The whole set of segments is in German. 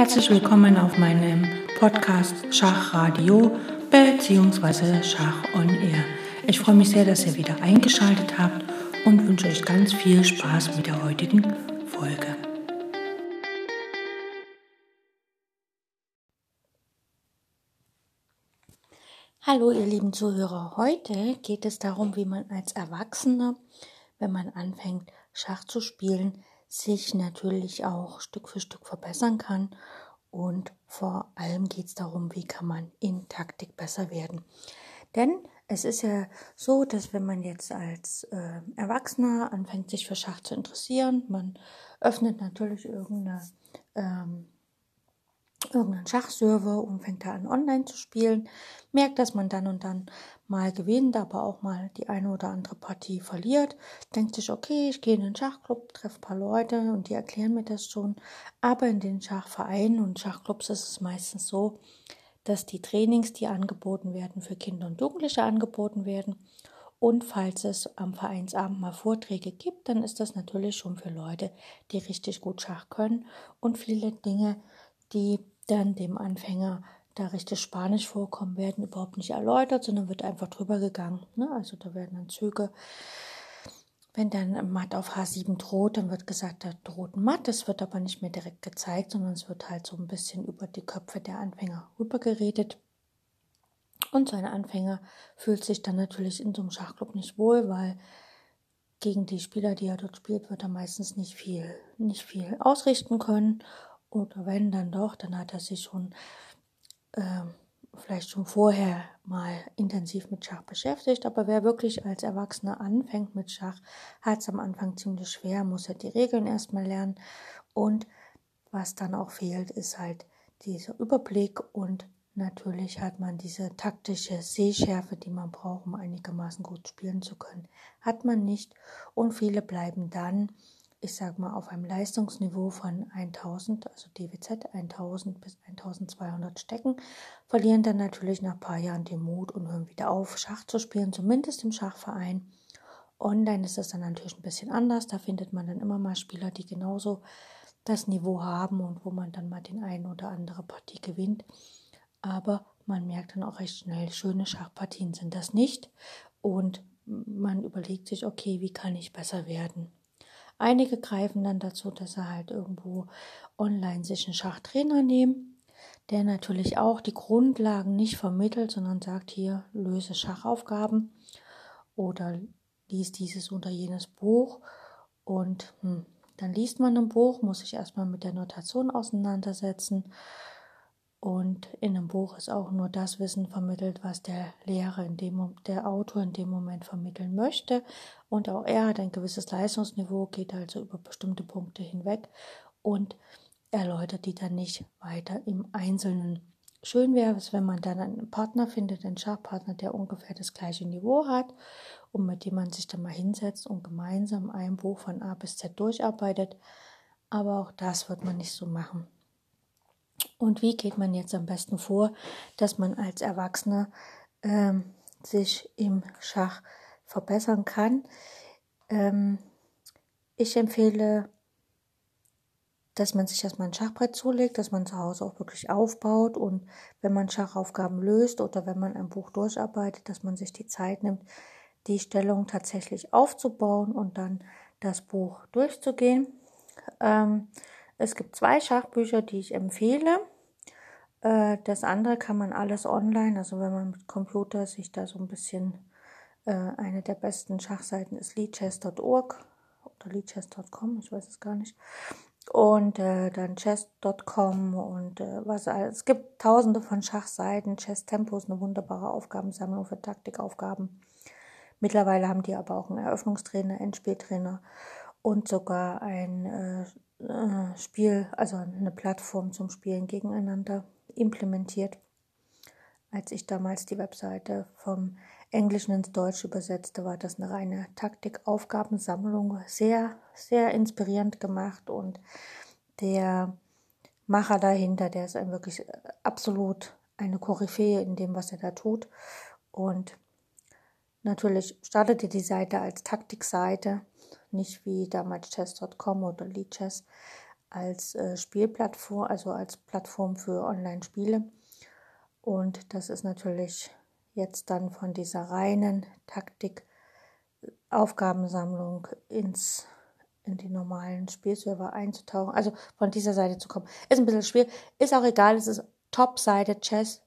Herzlich willkommen auf meinem Podcast Schachradio bzw. Schach on Air. Ich freue mich sehr, dass ihr wieder eingeschaltet habt und wünsche euch ganz viel Spaß mit der heutigen Folge. Hallo ihr lieben Zuhörer, heute geht es darum, wie man als Erwachsener, wenn man anfängt Schach zu spielen, sich natürlich auch Stück für Stück verbessern kann. Und vor allem geht es darum, wie kann man in Taktik besser werden. Denn es ist ja so, dass wenn man jetzt als äh, Erwachsener anfängt, sich für Schach zu interessieren, man öffnet natürlich irgendeine ähm, irgendeinen Schachserver und fängt da an online zu spielen, merkt, dass man dann und dann mal gewinnt, aber auch mal die eine oder andere Partie verliert, denkt sich, okay, ich gehe in den Schachclub, treffe ein paar Leute und die erklären mir das schon. Aber in den Schachvereinen und Schachclubs ist es meistens so, dass die Trainings, die angeboten werden, für Kinder und Jugendliche angeboten werden. Und falls es am Vereinsabend mal Vorträge gibt, dann ist das natürlich schon für Leute, die richtig gut Schach können und viele Dinge, die dann dem Anfänger da richtig Spanisch vorkommen, werden überhaupt nicht erläutert, sondern wird einfach drüber gegangen. Ne? Also da werden dann Züge, wenn dann Matt auf H7 droht, dann wird gesagt, da droht Matt. Das wird aber nicht mehr direkt gezeigt, sondern es wird halt so ein bisschen über die Köpfe der Anfänger rübergeredet. Und so ein Anfänger fühlt sich dann natürlich in so einem Schachclub nicht wohl, weil gegen die Spieler, die er dort spielt, wird er meistens nicht viel, nicht viel ausrichten können. Oder wenn dann doch, dann hat er sich schon äh, vielleicht schon vorher mal intensiv mit Schach beschäftigt. Aber wer wirklich als Erwachsener anfängt mit Schach, hat es am Anfang ziemlich schwer, muss er die Regeln erstmal lernen. Und was dann auch fehlt, ist halt dieser Überblick und natürlich hat man diese taktische Sehschärfe, die man braucht, um einigermaßen gut spielen zu können. Hat man nicht und viele bleiben dann ich sage mal, auf einem Leistungsniveau von 1000, also DWZ 1000 bis 1200 stecken, verlieren dann natürlich nach ein paar Jahren den Mut und hören wieder auf, Schach zu spielen, zumindest im Schachverein. Online ist das dann natürlich ein bisschen anders. Da findet man dann immer mal Spieler, die genauso das Niveau haben und wo man dann mal den einen oder andere Partie gewinnt. Aber man merkt dann auch recht schnell, schöne Schachpartien sind das nicht. Und man überlegt sich, okay, wie kann ich besser werden? Einige greifen dann dazu, dass sie halt irgendwo online sich einen Schachtrainer nehmen, der natürlich auch die Grundlagen nicht vermittelt, sondern sagt hier, löse Schachaufgaben oder lies dieses oder jenes Buch. Und hm, dann liest man ein Buch, muss sich erstmal mit der Notation auseinandersetzen und in einem Buch ist auch nur das Wissen vermittelt, was der Lehrer in dem, der Autor in dem Moment vermitteln möchte. Und auch er hat ein gewisses Leistungsniveau, geht also über bestimmte Punkte hinweg und erläutert die dann nicht weiter im Einzelnen. Schön wäre es, wenn man dann einen Partner findet, einen Schachpartner, der ungefähr das gleiche Niveau hat und mit dem man sich dann mal hinsetzt und gemeinsam ein Buch von A bis Z durcharbeitet. Aber auch das wird man nicht so machen. Und wie geht man jetzt am besten vor, dass man als Erwachsener ähm, sich im Schach verbessern kann? Ähm, ich empfehle, dass man sich erstmal ein Schachbrett zulegt, dass man zu Hause auch wirklich aufbaut und wenn man Schachaufgaben löst oder wenn man ein Buch durcharbeitet, dass man sich die Zeit nimmt, die Stellung tatsächlich aufzubauen und dann das Buch durchzugehen. Ähm, es gibt zwei Schachbücher, die ich empfehle. Äh, das andere kann man alles online, also wenn man mit Computer sich da so ein bisschen, äh, eine der besten Schachseiten ist leadchess.org oder leadchess.com, ich weiß es gar nicht. Und äh, dann chess.com und was alles. Es gibt tausende von Schachseiten. Chess Tempo ist eine wunderbare Aufgabensammlung für Taktikaufgaben. Mittlerweile haben die aber auch einen Eröffnungstrainer, Endspieltrainer und sogar ein äh, Spiel, also eine Plattform zum Spielen gegeneinander implementiert. Als ich damals die Webseite vom Englischen ins Deutsche übersetzte, war das eine reine Taktik-Aufgabensammlung. Sehr, sehr inspirierend gemacht und der Macher dahinter, der ist ein wirklich absolut eine Koryphäe in dem, was er da tut. Und natürlich startete die Seite als Taktikseite nicht wie damals chess.com oder Leadchess. als äh, Spielplattform, also als Plattform für Online-Spiele. Und das ist natürlich jetzt dann von dieser reinen Taktik Aufgabensammlung ins in die normalen Spielserver einzutauchen, also von dieser Seite zu kommen. Ist ein bisschen schwer, ist auch egal, es ist Top-Seite chess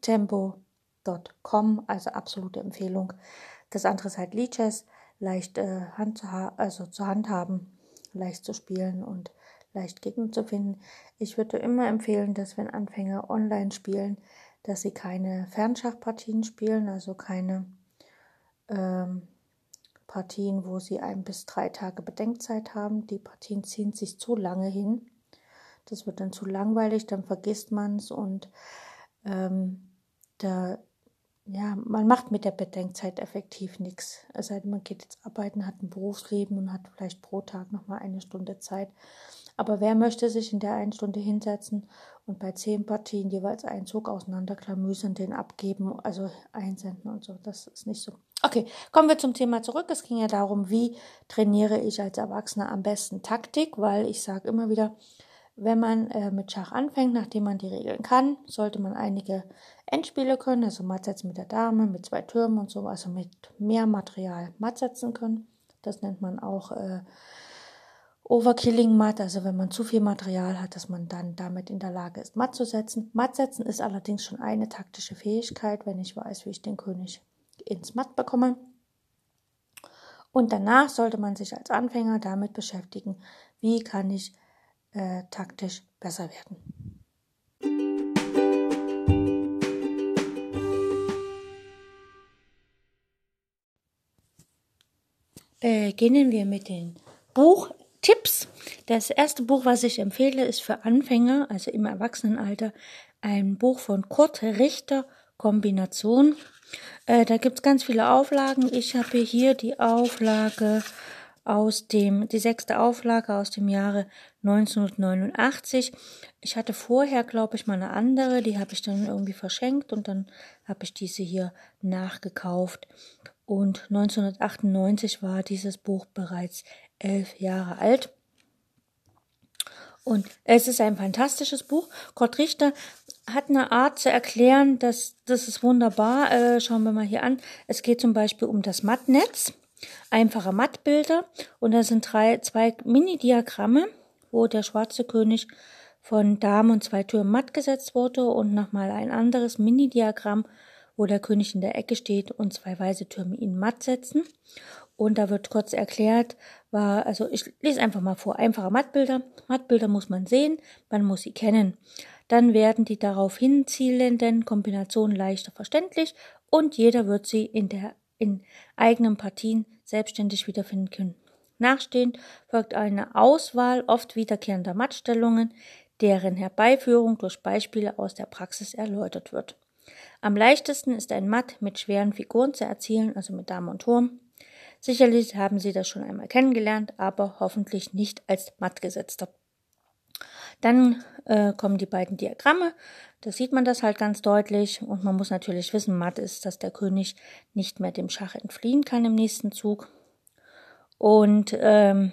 tempo.com, also absolute Empfehlung. Das andere ist halt Lichess, leicht äh, Hand zu also zur Hand haben, leicht zu spielen und leicht Gegner zu finden. Ich würde immer empfehlen, dass wenn Anfänger online spielen, dass sie keine Fernschachpartien spielen, also keine ähm, Partien, wo sie ein bis drei Tage Bedenkzeit haben. Die Partien ziehen sich zu lange hin. Das wird dann zu langweilig, dann vergisst man es und ähm, da, ja, man macht mit der Bedenkzeit effektiv nichts. Es sei denn, man geht jetzt arbeiten, hat ein Berufsleben und hat vielleicht pro Tag nochmal eine Stunde Zeit. Aber wer möchte sich in der einen Stunde hinsetzen und bei zehn Partien jeweils einen Zug auseinanderklamüsern, den abgeben, also einsenden und so? Das ist nicht so. Okay, kommen wir zum Thema zurück. Es ging ja darum, wie trainiere ich als Erwachsener am besten Taktik, weil ich sage immer wieder, wenn man äh, mit Schach anfängt, nachdem man die Regeln kann, sollte man einige Endspiele können, also Mattsetzen mit der Dame, mit zwei Türmen und so, also mit mehr Material Matt setzen können. Das nennt man auch äh, Overkilling Matt, also wenn man zu viel Material hat, dass man dann damit in der Lage ist, Matt zu setzen. Matt setzen ist allerdings schon eine taktische Fähigkeit, wenn ich weiß, wie ich den König ins Matt bekomme. Und danach sollte man sich als Anfänger damit beschäftigen, wie kann ich äh, taktisch besser werden. Beginnen wir mit den Buch Tipps. Das erste Buch, was ich empfehle, ist für Anfänger, also im Erwachsenenalter, ein Buch von Kurt Richter, Kombination. Äh, da gibt's ganz viele Auflagen. Ich habe hier die Auflage aus dem, die sechste Auflage aus dem Jahre 1989. Ich hatte vorher, glaube ich, mal eine andere, die habe ich dann irgendwie verschenkt und dann habe ich diese hier nachgekauft. Und 1998 war dieses Buch bereits elf Jahre alt. Und es ist ein fantastisches Buch. Kurt Richter hat eine Art zu erklären, dass das ist wunderbar. Äh, schauen wir mal hier an. Es geht zum Beispiel um das Mattnetz, einfache Mattbilder und da sind drei, zwei Mini-Diagramme, wo der schwarze König von Damen und zwei Türen matt gesetzt wurde und nochmal ein anderes Mini-Diagramm, wo der König in der Ecke steht und zwei weiße Türme ihn matt setzen. Und da wird kurz erklärt, war, also ich lese einfach mal vor, einfache Mattbilder. Mattbilder muss man sehen, man muss sie kennen. Dann werden die darauf hinzielenden Kombinationen leichter verständlich und jeder wird sie in der in eigenen Partien selbstständig wiederfinden können. Nachstehend folgt eine Auswahl oft wiederkehrender Mattstellungen, deren Herbeiführung durch Beispiele aus der Praxis erläutert wird. Am leichtesten ist ein Matt mit schweren Figuren zu erzielen, also mit Dame und Turm. Sicherlich haben Sie das schon einmal kennengelernt, aber hoffentlich nicht als mattgesetzter. Dann äh, kommen die beiden Diagramme. Da sieht man das halt ganz deutlich. Und man muss natürlich wissen, matt ist, dass der König nicht mehr dem Schach entfliehen kann im nächsten Zug. Und ähm,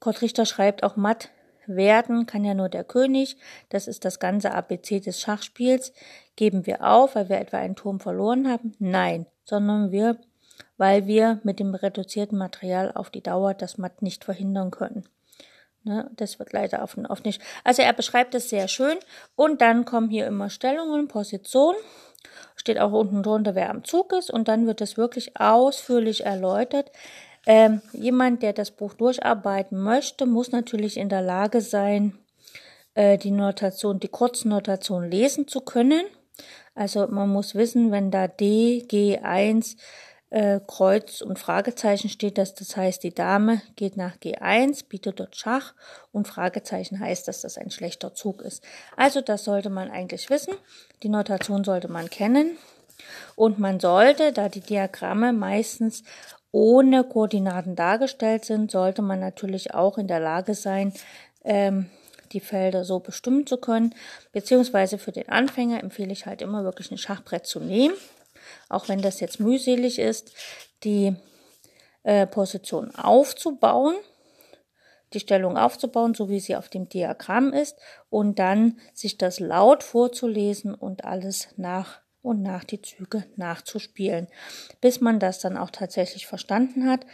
Kurt Richter schreibt auch matt werden kann ja nur der König. Das ist das ganze ABC des Schachspiels. Geben wir auf, weil wir etwa einen Turm verloren haben? Nein, sondern wir weil wir mit dem reduzierten Material auf die Dauer das Matt nicht verhindern können. Ne, das wird leider oft, oft nicht. Also er beschreibt es sehr schön und dann kommen hier immer Stellungen, Position, steht auch unten drunter, wer am Zug ist und dann wird es wirklich ausführlich erläutert. Ähm, jemand, der das Buch durcharbeiten möchte, muss natürlich in der Lage sein, äh, die Notation, die Kurznotation lesen zu können. Also man muss wissen, wenn da D, G1 äh, Kreuz und Fragezeichen steht das. Das heißt, die Dame geht nach G1, bietet dort Schach und Fragezeichen heißt, dass das ein schlechter Zug ist. Also das sollte man eigentlich wissen. Die Notation sollte man kennen. Und man sollte, da die Diagramme meistens ohne Koordinaten dargestellt sind, sollte man natürlich auch in der Lage sein, ähm, die Felder so bestimmen zu können. Beziehungsweise für den Anfänger empfehle ich halt immer wirklich ein Schachbrett zu nehmen auch wenn das jetzt mühselig ist, die äh, Position aufzubauen, die Stellung aufzubauen, so wie sie auf dem Diagramm ist, und dann sich das laut vorzulesen und alles nach und nach die Züge nachzuspielen, bis man das dann auch tatsächlich verstanden hat.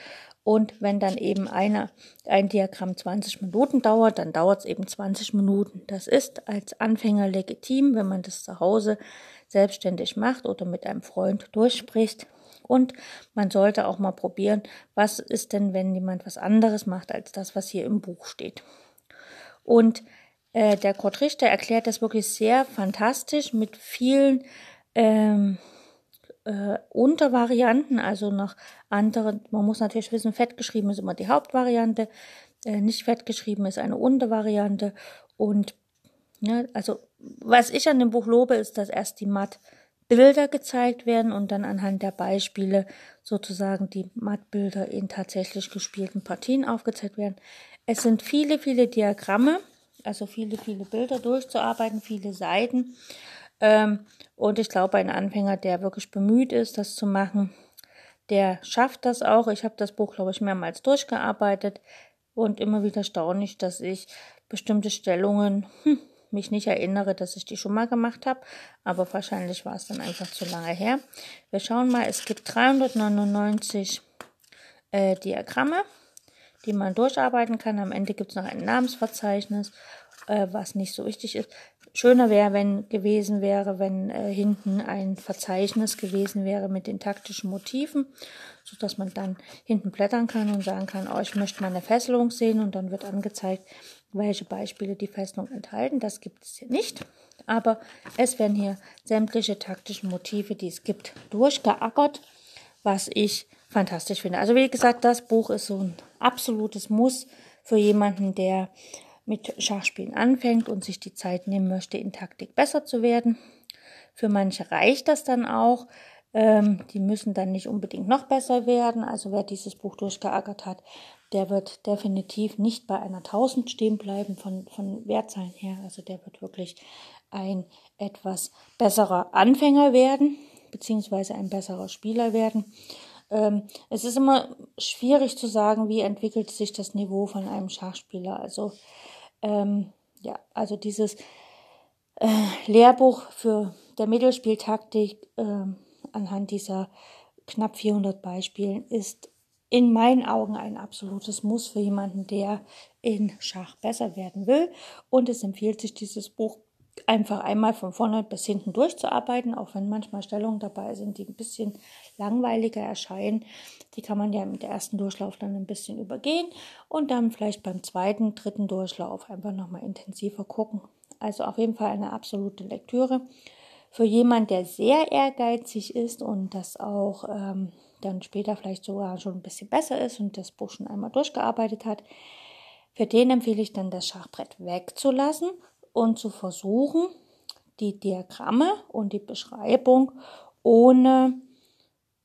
Und wenn dann eben eine, ein Diagramm 20 Minuten dauert, dann dauert es eben 20 Minuten. Das ist als Anfänger legitim, wenn man das zu Hause selbstständig macht oder mit einem Freund durchspricht. Und man sollte auch mal probieren, was ist denn, wenn jemand was anderes macht als das, was hier im Buch steht. Und äh, der Kurt Richter erklärt das wirklich sehr fantastisch mit vielen ähm, äh, Untervarianten, also noch andere. Man muss natürlich wissen, fett geschrieben ist immer die Hauptvariante, äh, nicht fett geschrieben ist eine Untervariante. Und ja, also was ich an dem Buch lobe, ist, dass erst die Matt-Bilder gezeigt werden und dann anhand der Beispiele sozusagen die Matt-Bilder in tatsächlich gespielten Partien aufgezeigt werden. Es sind viele, viele Diagramme, also viele, viele Bilder durchzuarbeiten, viele Seiten. Ähm, und ich glaube, ein Anfänger, der wirklich bemüht ist, das zu machen, der schafft das auch. Ich habe das Buch, glaube ich, mehrmals durchgearbeitet und immer wieder staunlich, dass ich bestimmte Stellungen hm, mich nicht erinnere, dass ich die schon mal gemacht habe, aber wahrscheinlich war es dann einfach zu lange her. Wir schauen mal, es gibt 399 äh, Diagramme, die man durcharbeiten kann. Am Ende gibt es noch ein Namensverzeichnis, äh, was nicht so wichtig ist. Schöner wäre, wenn gewesen wäre, wenn äh, hinten ein Verzeichnis gewesen wäre mit den taktischen Motiven, so dass man dann hinten blättern kann und sagen kann, oh, ich möchte mal eine Fesselung sehen und dann wird angezeigt, welche Beispiele die Fesselung enthalten. Das gibt es hier nicht, aber es werden hier sämtliche taktischen Motive, die es gibt, durchgeackert, was ich fantastisch finde. Also wie gesagt, das Buch ist so ein absolutes Muss für jemanden, der mit Schachspielen anfängt und sich die Zeit nehmen möchte, in Taktik besser zu werden. Für manche reicht das dann auch. Ähm, die müssen dann nicht unbedingt noch besser werden. Also wer dieses Buch durchgeackert hat, der wird definitiv nicht bei einer 1000 stehen bleiben von, von Wertzahlen her. Also der wird wirklich ein etwas besserer Anfänger werden, beziehungsweise ein besserer Spieler werden. Ähm, es ist immer schwierig zu sagen, wie entwickelt sich das Niveau von einem Schachspieler. Also ähm, ja, also dieses äh, Lehrbuch für der Mittelspieltaktik äh, anhand dieser knapp 400 Beispielen ist in meinen Augen ein absolutes Muss für jemanden, der in Schach besser werden will. Und es empfiehlt sich, dieses Buch einfach einmal von vorne bis hinten durchzuarbeiten, auch wenn manchmal Stellungen dabei sind, die ein bisschen langweiliger erscheinen. Die kann man ja mit der ersten Durchlauf dann ein bisschen übergehen und dann vielleicht beim zweiten, dritten Durchlauf einfach nochmal intensiver gucken. Also auf jeden Fall eine absolute Lektüre. Für jemanden, der sehr ehrgeizig ist und das auch ähm, dann später vielleicht sogar schon ein bisschen besser ist und das Buch schon einmal durchgearbeitet hat, für den empfehle ich dann das Schachbrett wegzulassen und zu versuchen, die Diagramme und die Beschreibung ohne,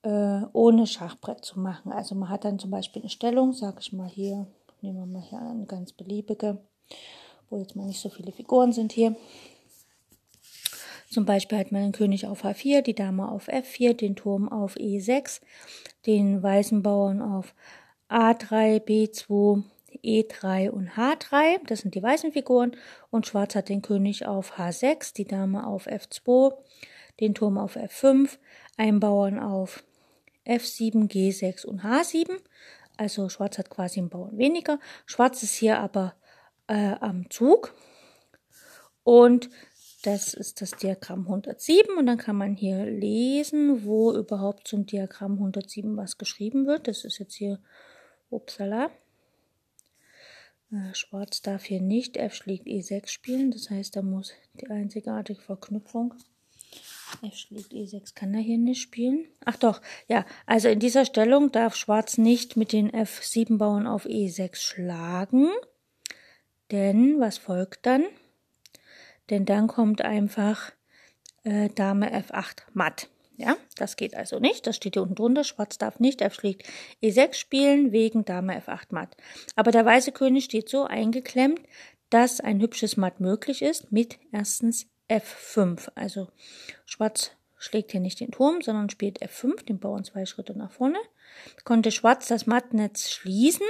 äh, ohne Schachbrett zu machen. Also man hat dann zum Beispiel eine Stellung, sage ich mal hier, nehmen wir mal hier eine ganz beliebige, wo jetzt mal nicht so viele Figuren sind hier. Zum Beispiel hat man den König auf H4, die Dame auf F4, den Turm auf E6, den weißen Bauern auf A3, B2, E3 und H3, das sind die weißen Figuren, und Schwarz hat den König auf H6, die Dame auf F2, den Turm auf F5, einen Bauern auf F7, G6 und H7. Also Schwarz hat quasi einen Bauern weniger. Schwarz ist hier aber äh, am Zug. Und das ist das Diagramm 107 und dann kann man hier lesen, wo überhaupt zum Diagramm 107 was geschrieben wird. Das ist jetzt hier, upsala, äh, Schwarz darf hier nicht F schlägt E6 spielen, das heißt, da muss die einzigartige Verknüpfung. F schlägt E6 kann er hier nicht spielen. Ach doch, ja, also in dieser Stellung darf Schwarz nicht mit den F7 Bauern auf E6 schlagen. Denn was folgt dann? Denn dann kommt einfach äh, Dame F8 matt. Ja, das geht also nicht. Das steht hier unten drunter. Schwarz darf nicht. Er schlägt E6 spielen wegen Dame F8 matt. Aber der weiße König steht so eingeklemmt, dass ein hübsches Matt möglich ist mit erstens F5. Also Schwarz schlägt hier nicht den Turm, sondern spielt F5, den Bauern zwei Schritte nach vorne. konnte Schwarz das Mattnetz schließen,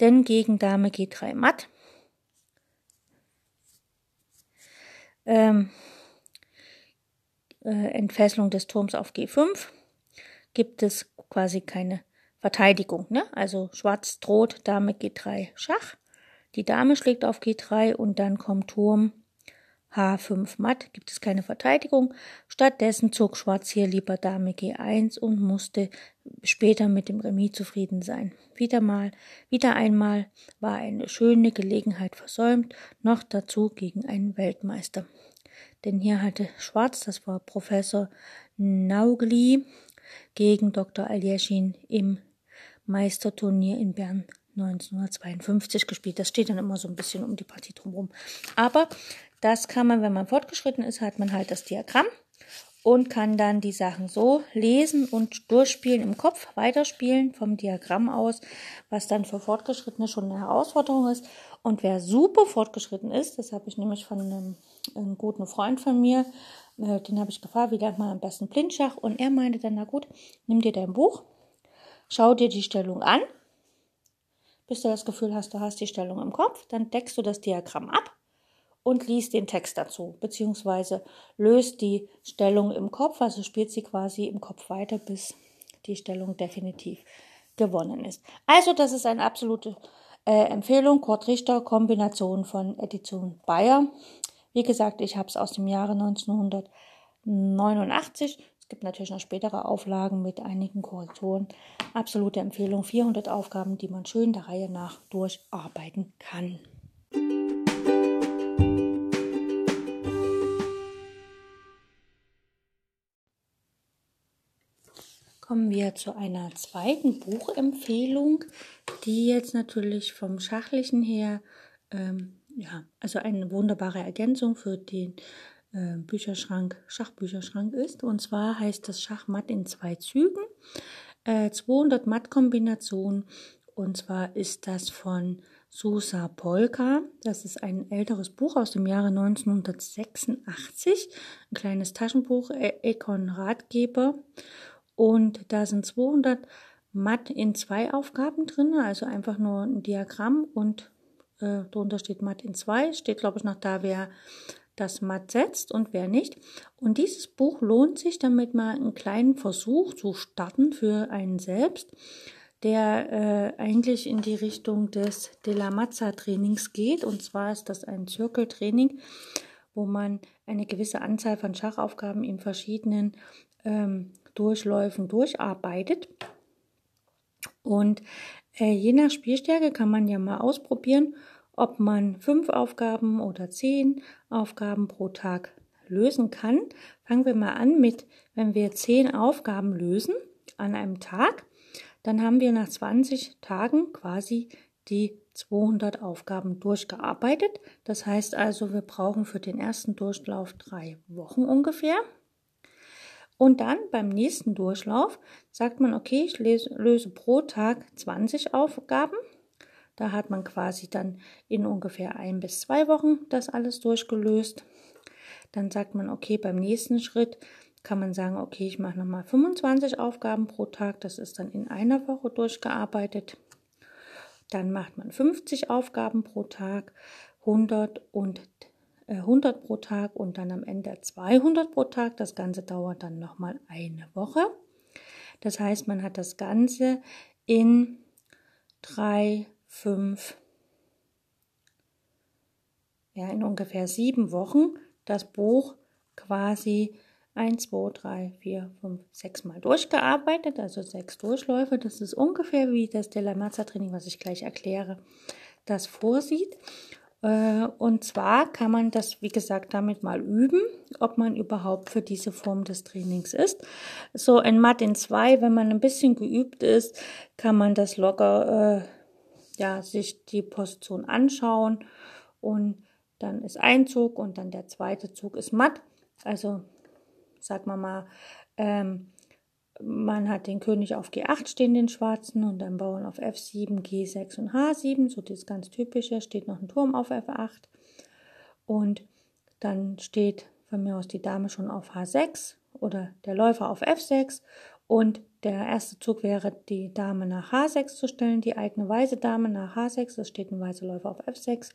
denn gegen Dame G3 Matt ähm, äh, Entfesselung des Turms auf G5 gibt es quasi keine Verteidigung. Ne? Also Schwarz droht, Dame G3 Schach. Die Dame schlägt auf G3 und dann kommt Turm H5 matt, gibt es keine Verteidigung. Stattdessen zog Schwarz hier lieber Dame G1 und musste später mit dem Remis zufrieden sein. Wieder mal, wieder einmal war eine schöne Gelegenheit versäumt, noch dazu gegen einen Weltmeister. Denn hier hatte Schwarz, das war Professor Naugli, gegen Dr. Aljeschin im Meisterturnier in Bern 1952 gespielt. Das steht dann immer so ein bisschen um die Partie drumherum. Aber das kann man, wenn man fortgeschritten ist, hat man halt das Diagramm und kann dann die Sachen so lesen und durchspielen im Kopf, weiterspielen vom Diagramm aus, was dann für Fortgeschrittene schon eine Herausforderung ist. Und wer super fortgeschritten ist, das habe ich nämlich von einem, einem guten Freund von mir, äh, den habe ich gefragt, wie lernt man am besten Blindschach? Und er meinte dann, na gut, nimm dir dein Buch, schau dir die Stellung an, bis du das Gefühl hast, du hast die Stellung im Kopf, dann deckst du das Diagramm ab und liest den Text dazu, beziehungsweise löst die Stellung im Kopf, also spielt sie quasi im Kopf weiter, bis die Stellung definitiv gewonnen ist. Also das ist eine absolute äh, Empfehlung, Kurt Richter, Kombination von Edition Bayer. Wie gesagt, ich habe es aus dem Jahre 1989. Es gibt natürlich noch spätere Auflagen mit einigen Korrekturen. Absolute Empfehlung, 400 Aufgaben, die man schön der Reihe nach durcharbeiten kann. Kommen wir zu einer zweiten Buchempfehlung, die jetzt natürlich vom Schachlichen her, ähm, ja, also eine wunderbare Ergänzung für den äh, Bücherschrank, Schachbücherschrank ist. Und zwar heißt das Schachmatt in zwei Zügen, äh, 200 Mattkombinationen. Und zwar ist das von Susa Polka. Das ist ein älteres Buch aus dem Jahre 1986, ein kleines Taschenbuch, Econ Ratgeber. Und da sind 200 Matt in zwei Aufgaben drin, also einfach nur ein Diagramm und äh, drunter steht Matt in zwei, steht glaube ich noch da, wer das Matt setzt und wer nicht. Und dieses Buch lohnt sich, damit mal einen kleinen Versuch zu starten für einen selbst, der äh, eigentlich in die Richtung des De la Mazza Trainings geht. Und zwar ist das ein Zirkeltraining, wo man eine gewisse Anzahl von Schachaufgaben in verschiedenen ähm, Durchläufen durcharbeitet. Und äh, je nach Spielstärke kann man ja mal ausprobieren, ob man fünf Aufgaben oder zehn Aufgaben pro Tag lösen kann. Fangen wir mal an mit, wenn wir zehn Aufgaben lösen an einem Tag, dann haben wir nach 20 Tagen quasi die 200 Aufgaben durchgearbeitet. Das heißt also, wir brauchen für den ersten Durchlauf drei Wochen ungefähr. Und dann beim nächsten Durchlauf sagt man, okay, ich lese, löse pro Tag 20 Aufgaben. Da hat man quasi dann in ungefähr ein bis zwei Wochen das alles durchgelöst. Dann sagt man, okay, beim nächsten Schritt kann man sagen, okay, ich mache nochmal 25 Aufgaben pro Tag. Das ist dann in einer Woche durchgearbeitet. Dann macht man 50 Aufgaben pro Tag, 100 und 100 äh, pro Tag und dann am Ende 200 pro Tag. Das Ganze dauert dann nochmal eine Woche. Das heißt, man hat das Ganze in drei, fünf, ja, in ungefähr sieben Wochen das Buch quasi 1, 2, 3, 4, 5, 6 Mal durchgearbeitet, also sechs Durchläufe. Das ist ungefähr wie das Della Mazza Training, was ich gleich erkläre, das vorsieht. Äh, und zwar kann man das, wie gesagt, damit mal üben, ob man überhaupt für diese Form des Trainings ist. So in zwei, wenn man ein bisschen geübt ist, kann man das locker, äh, ja, sich die Position anschauen und dann ist ein Zug und dann der zweite Zug ist matt. Also, sag mal mal, ähm, man hat den König auf G8 stehen, den schwarzen, und dann Bauern auf F7, G6 und H7, so das ganz typische, steht noch ein Turm auf F8 und dann steht von mir aus die Dame schon auf H6 oder der Läufer auf F6 und der erste Zug wäre, die Dame nach H6 zu stellen, die eigene weiße Dame nach H6, es steht ein weißer Läufer auf F6.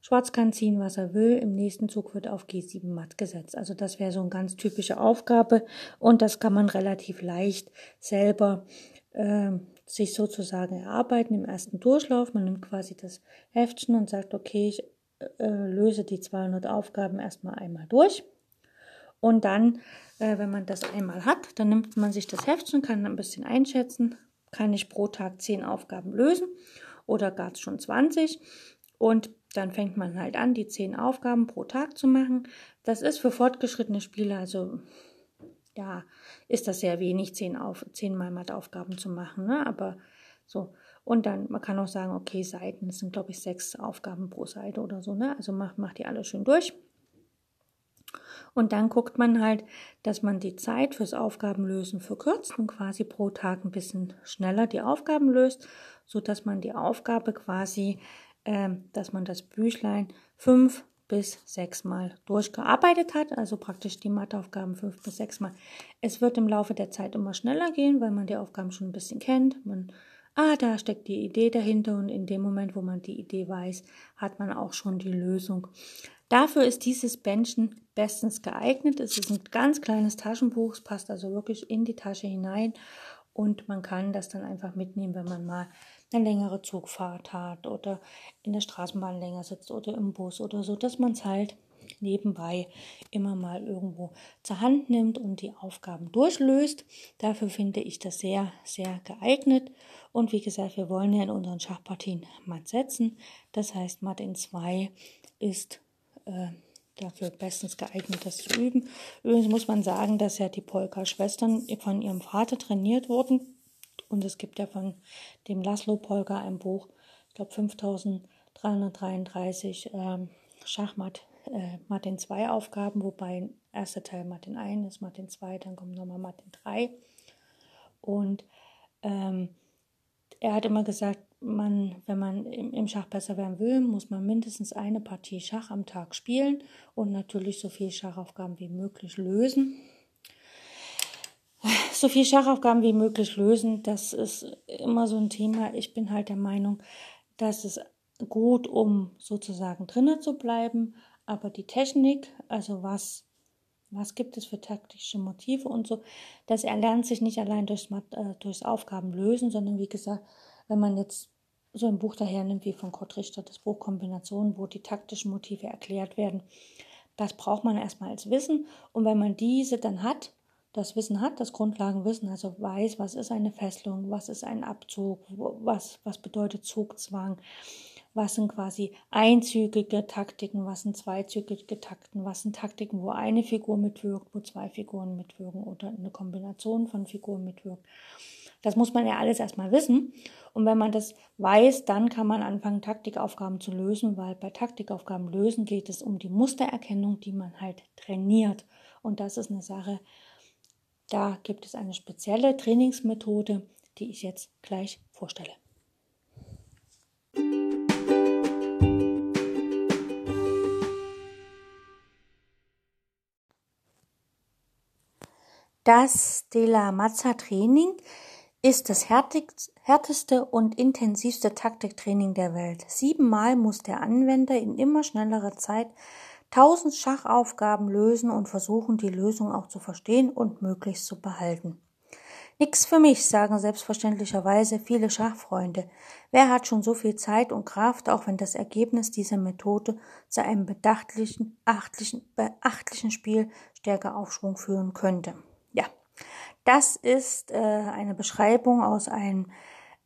Schwarz kann ziehen, was er will. Im nächsten Zug wird auf G7 matt gesetzt. Also das wäre so eine ganz typische Aufgabe und das kann man relativ leicht selber äh, sich sozusagen erarbeiten im ersten Durchlauf. Man nimmt quasi das Heftchen und sagt, okay, ich äh, löse die 200 Aufgaben erstmal einmal durch. Und dann, äh, wenn man das einmal hat, dann nimmt man sich das Heftchen, kann ein bisschen einschätzen, kann ich pro Tag 10 Aufgaben lösen oder gar schon 20. Und dann fängt man halt an, die 10 Aufgaben pro Tag zu machen. Das ist für fortgeschrittene Spieler, also ja, ist das sehr wenig, 10, auf, 10 mal Matheaufgaben zu machen. Ne? Aber so. Und dann, man kann auch sagen, okay, Seiten, das sind, glaube ich, sechs Aufgaben pro Seite oder so. Ne? Also macht, macht die alle schön durch. Und dann guckt man halt, dass man die Zeit fürs Aufgabenlösen verkürzt und quasi pro Tag ein bisschen schneller die Aufgaben löst, so dass man die Aufgabe quasi, dass man das Büchlein fünf bis sechs Mal durchgearbeitet hat, also praktisch die Matheaufgaben fünf bis sechs Mal. Es wird im Laufe der Zeit immer schneller gehen, weil man die Aufgaben schon ein bisschen kennt. Man, ah, da steckt die Idee dahinter und in dem Moment, wo man die Idee weiß, hat man auch schon die Lösung. Dafür ist dieses Bändchen bestens geeignet. Es ist ein ganz kleines Taschenbuch, es passt also wirklich in die Tasche hinein und man kann das dann einfach mitnehmen, wenn man mal eine längere Zugfahrt hat oder in der Straßenbahn länger sitzt oder im Bus oder so, dass man es halt nebenbei immer mal irgendwo zur Hand nimmt und die Aufgaben durchlöst. Dafür finde ich das sehr, sehr geeignet. Und wie gesagt, wir wollen ja in unseren Schachpartien Matt setzen. Das heißt, Matt in 2 ist äh, dafür bestens geeignet, das zu üben. Übrigens muss man sagen, dass ja die Polka-Schwestern von ihrem Vater trainiert wurden. Und es gibt ja von dem Laszlo Polka ein Buch, ich glaube 5333 ähm, Schachmatt, äh, Martin 2 Aufgaben, wobei erster Teil Martin 1 ist, Martin 2, dann kommt nochmal Martin 3. Und ähm, er hat immer gesagt, man, wenn man im Schach besser werden will, muss man mindestens eine Partie Schach am Tag spielen und natürlich so viele Schachaufgaben wie möglich lösen. So viele Schachaufgaben wie möglich lösen, das ist immer so ein Thema. Ich bin halt der Meinung, dass es gut, um sozusagen drinnen zu bleiben, aber die Technik, also was was gibt es für taktische Motive und so, das erlernt sich nicht allein durchs, äh, durchs Aufgabenlösen, sondern wie gesagt, wenn man jetzt so ein Buch daher nimmt wie von Kurt Richter, das Buch Kombinationen, wo die taktischen Motive erklärt werden, das braucht man erstmal als Wissen. Und wenn man diese dann hat, das Wissen hat, das Grundlagenwissen, also weiß, was ist eine Fesselung, was ist ein Abzug, was, was bedeutet Zugzwang, was sind quasi einzügige Taktiken, was sind zweizügige Takten, was sind Taktiken, wo eine Figur mitwirkt, wo zwei Figuren mitwirken oder eine Kombination von Figuren mitwirkt. Das muss man ja alles erstmal wissen. Und wenn man das weiß, dann kann man anfangen, Taktikaufgaben zu lösen, weil bei Taktikaufgaben lösen geht es um die Mustererkennung, die man halt trainiert. Und das ist eine Sache, da gibt es eine spezielle Trainingsmethode, die ich jetzt gleich vorstelle. Das De La Mazza Training ist das härteste und intensivste Taktiktraining der Welt. Siebenmal muss der Anwender in immer schnellerer Zeit tausend Schachaufgaben lösen und versuchen, die Lösung auch zu verstehen und möglichst zu behalten. Nix für mich, sagen selbstverständlicherweise viele Schachfreunde. Wer hat schon so viel Zeit und Kraft, auch wenn das Ergebnis dieser Methode zu einem bedachtlichen, achtlichen, beachtlichen Spiel stärker Aufschwung führen könnte? Das ist äh, eine Beschreibung aus einem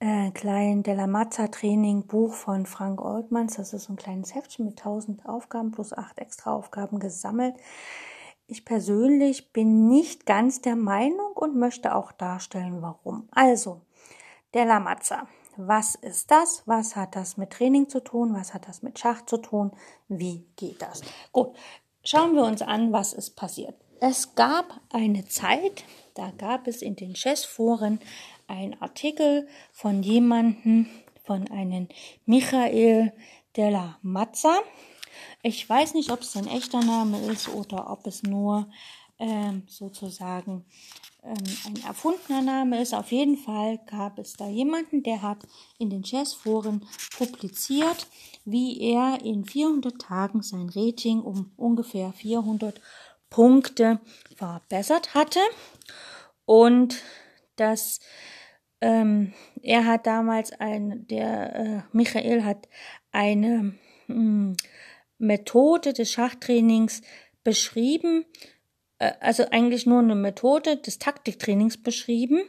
äh, kleinen Della Mazza Training Buch von Frank Oltmanns. Das ist so ein kleines Heftchen mit 1000 Aufgaben plus acht extra Aufgaben gesammelt. Ich persönlich bin nicht ganz der Meinung und möchte auch darstellen, warum. Also, Della Mazza. Was ist das? Was hat das mit Training zu tun? Was hat das mit Schach zu tun? Wie geht das? Gut, schauen wir uns an, was ist passiert. Es gab eine Zeit, da gab es in den Chessforen einen Artikel von jemandem, von einem Michael Della Mazza. Ich weiß nicht, ob es sein echter Name ist oder ob es nur ähm, sozusagen ähm, ein erfundener Name ist. Auf jeden Fall gab es da jemanden, der hat in den Chessforen publiziert, wie er in 400 Tagen sein Rating um ungefähr 400 Punkte verbessert hatte. Und das ähm, er hat damals ein, der äh, Michael hat eine mh, hm, Methode des Schachtrainings beschrieben, äh, also eigentlich nur eine Methode des Taktiktrainings beschrieben,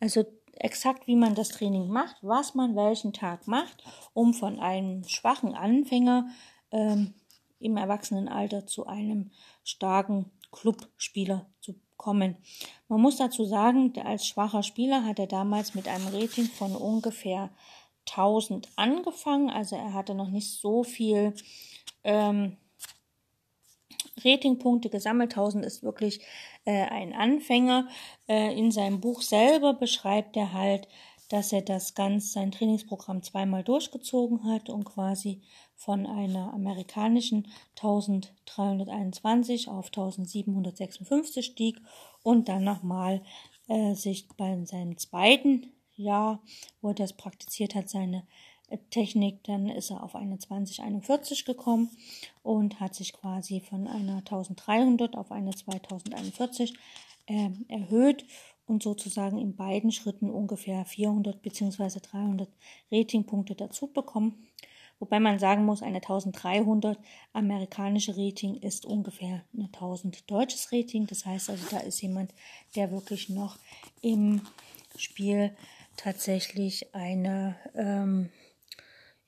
also exakt wie man das Training macht, was man welchen Tag macht, um von einem schwachen Anfänger ähm, im Erwachsenenalter zu einem starken Clubspieler zu kommen. Man muss dazu sagen, als schwacher Spieler hat er damals mit einem Rating von ungefähr 1000 angefangen, also er hatte noch nicht so viel ähm, Ratingpunkte gesammelt. 1000 ist wirklich äh, ein Anfänger. Äh, in seinem Buch selber beschreibt er halt, dass er das ganz sein Trainingsprogramm zweimal durchgezogen hat und quasi von einer amerikanischen 1321 auf 1756 stieg und dann nochmal äh, sich bei seinem zweiten Jahr, wo er das praktiziert hat, seine äh, Technik, dann ist er auf eine 2041 gekommen und hat sich quasi von einer 1300 auf eine 2041 äh, erhöht und sozusagen in beiden Schritten ungefähr 400 bzw. 300 Ratingpunkte dazu bekommen. Wobei man sagen muss, eine 1300 amerikanische Rating ist ungefähr eine 1000 deutsches Rating. Das heißt also, da ist jemand, der wirklich noch im Spiel tatsächlich eine, ähm,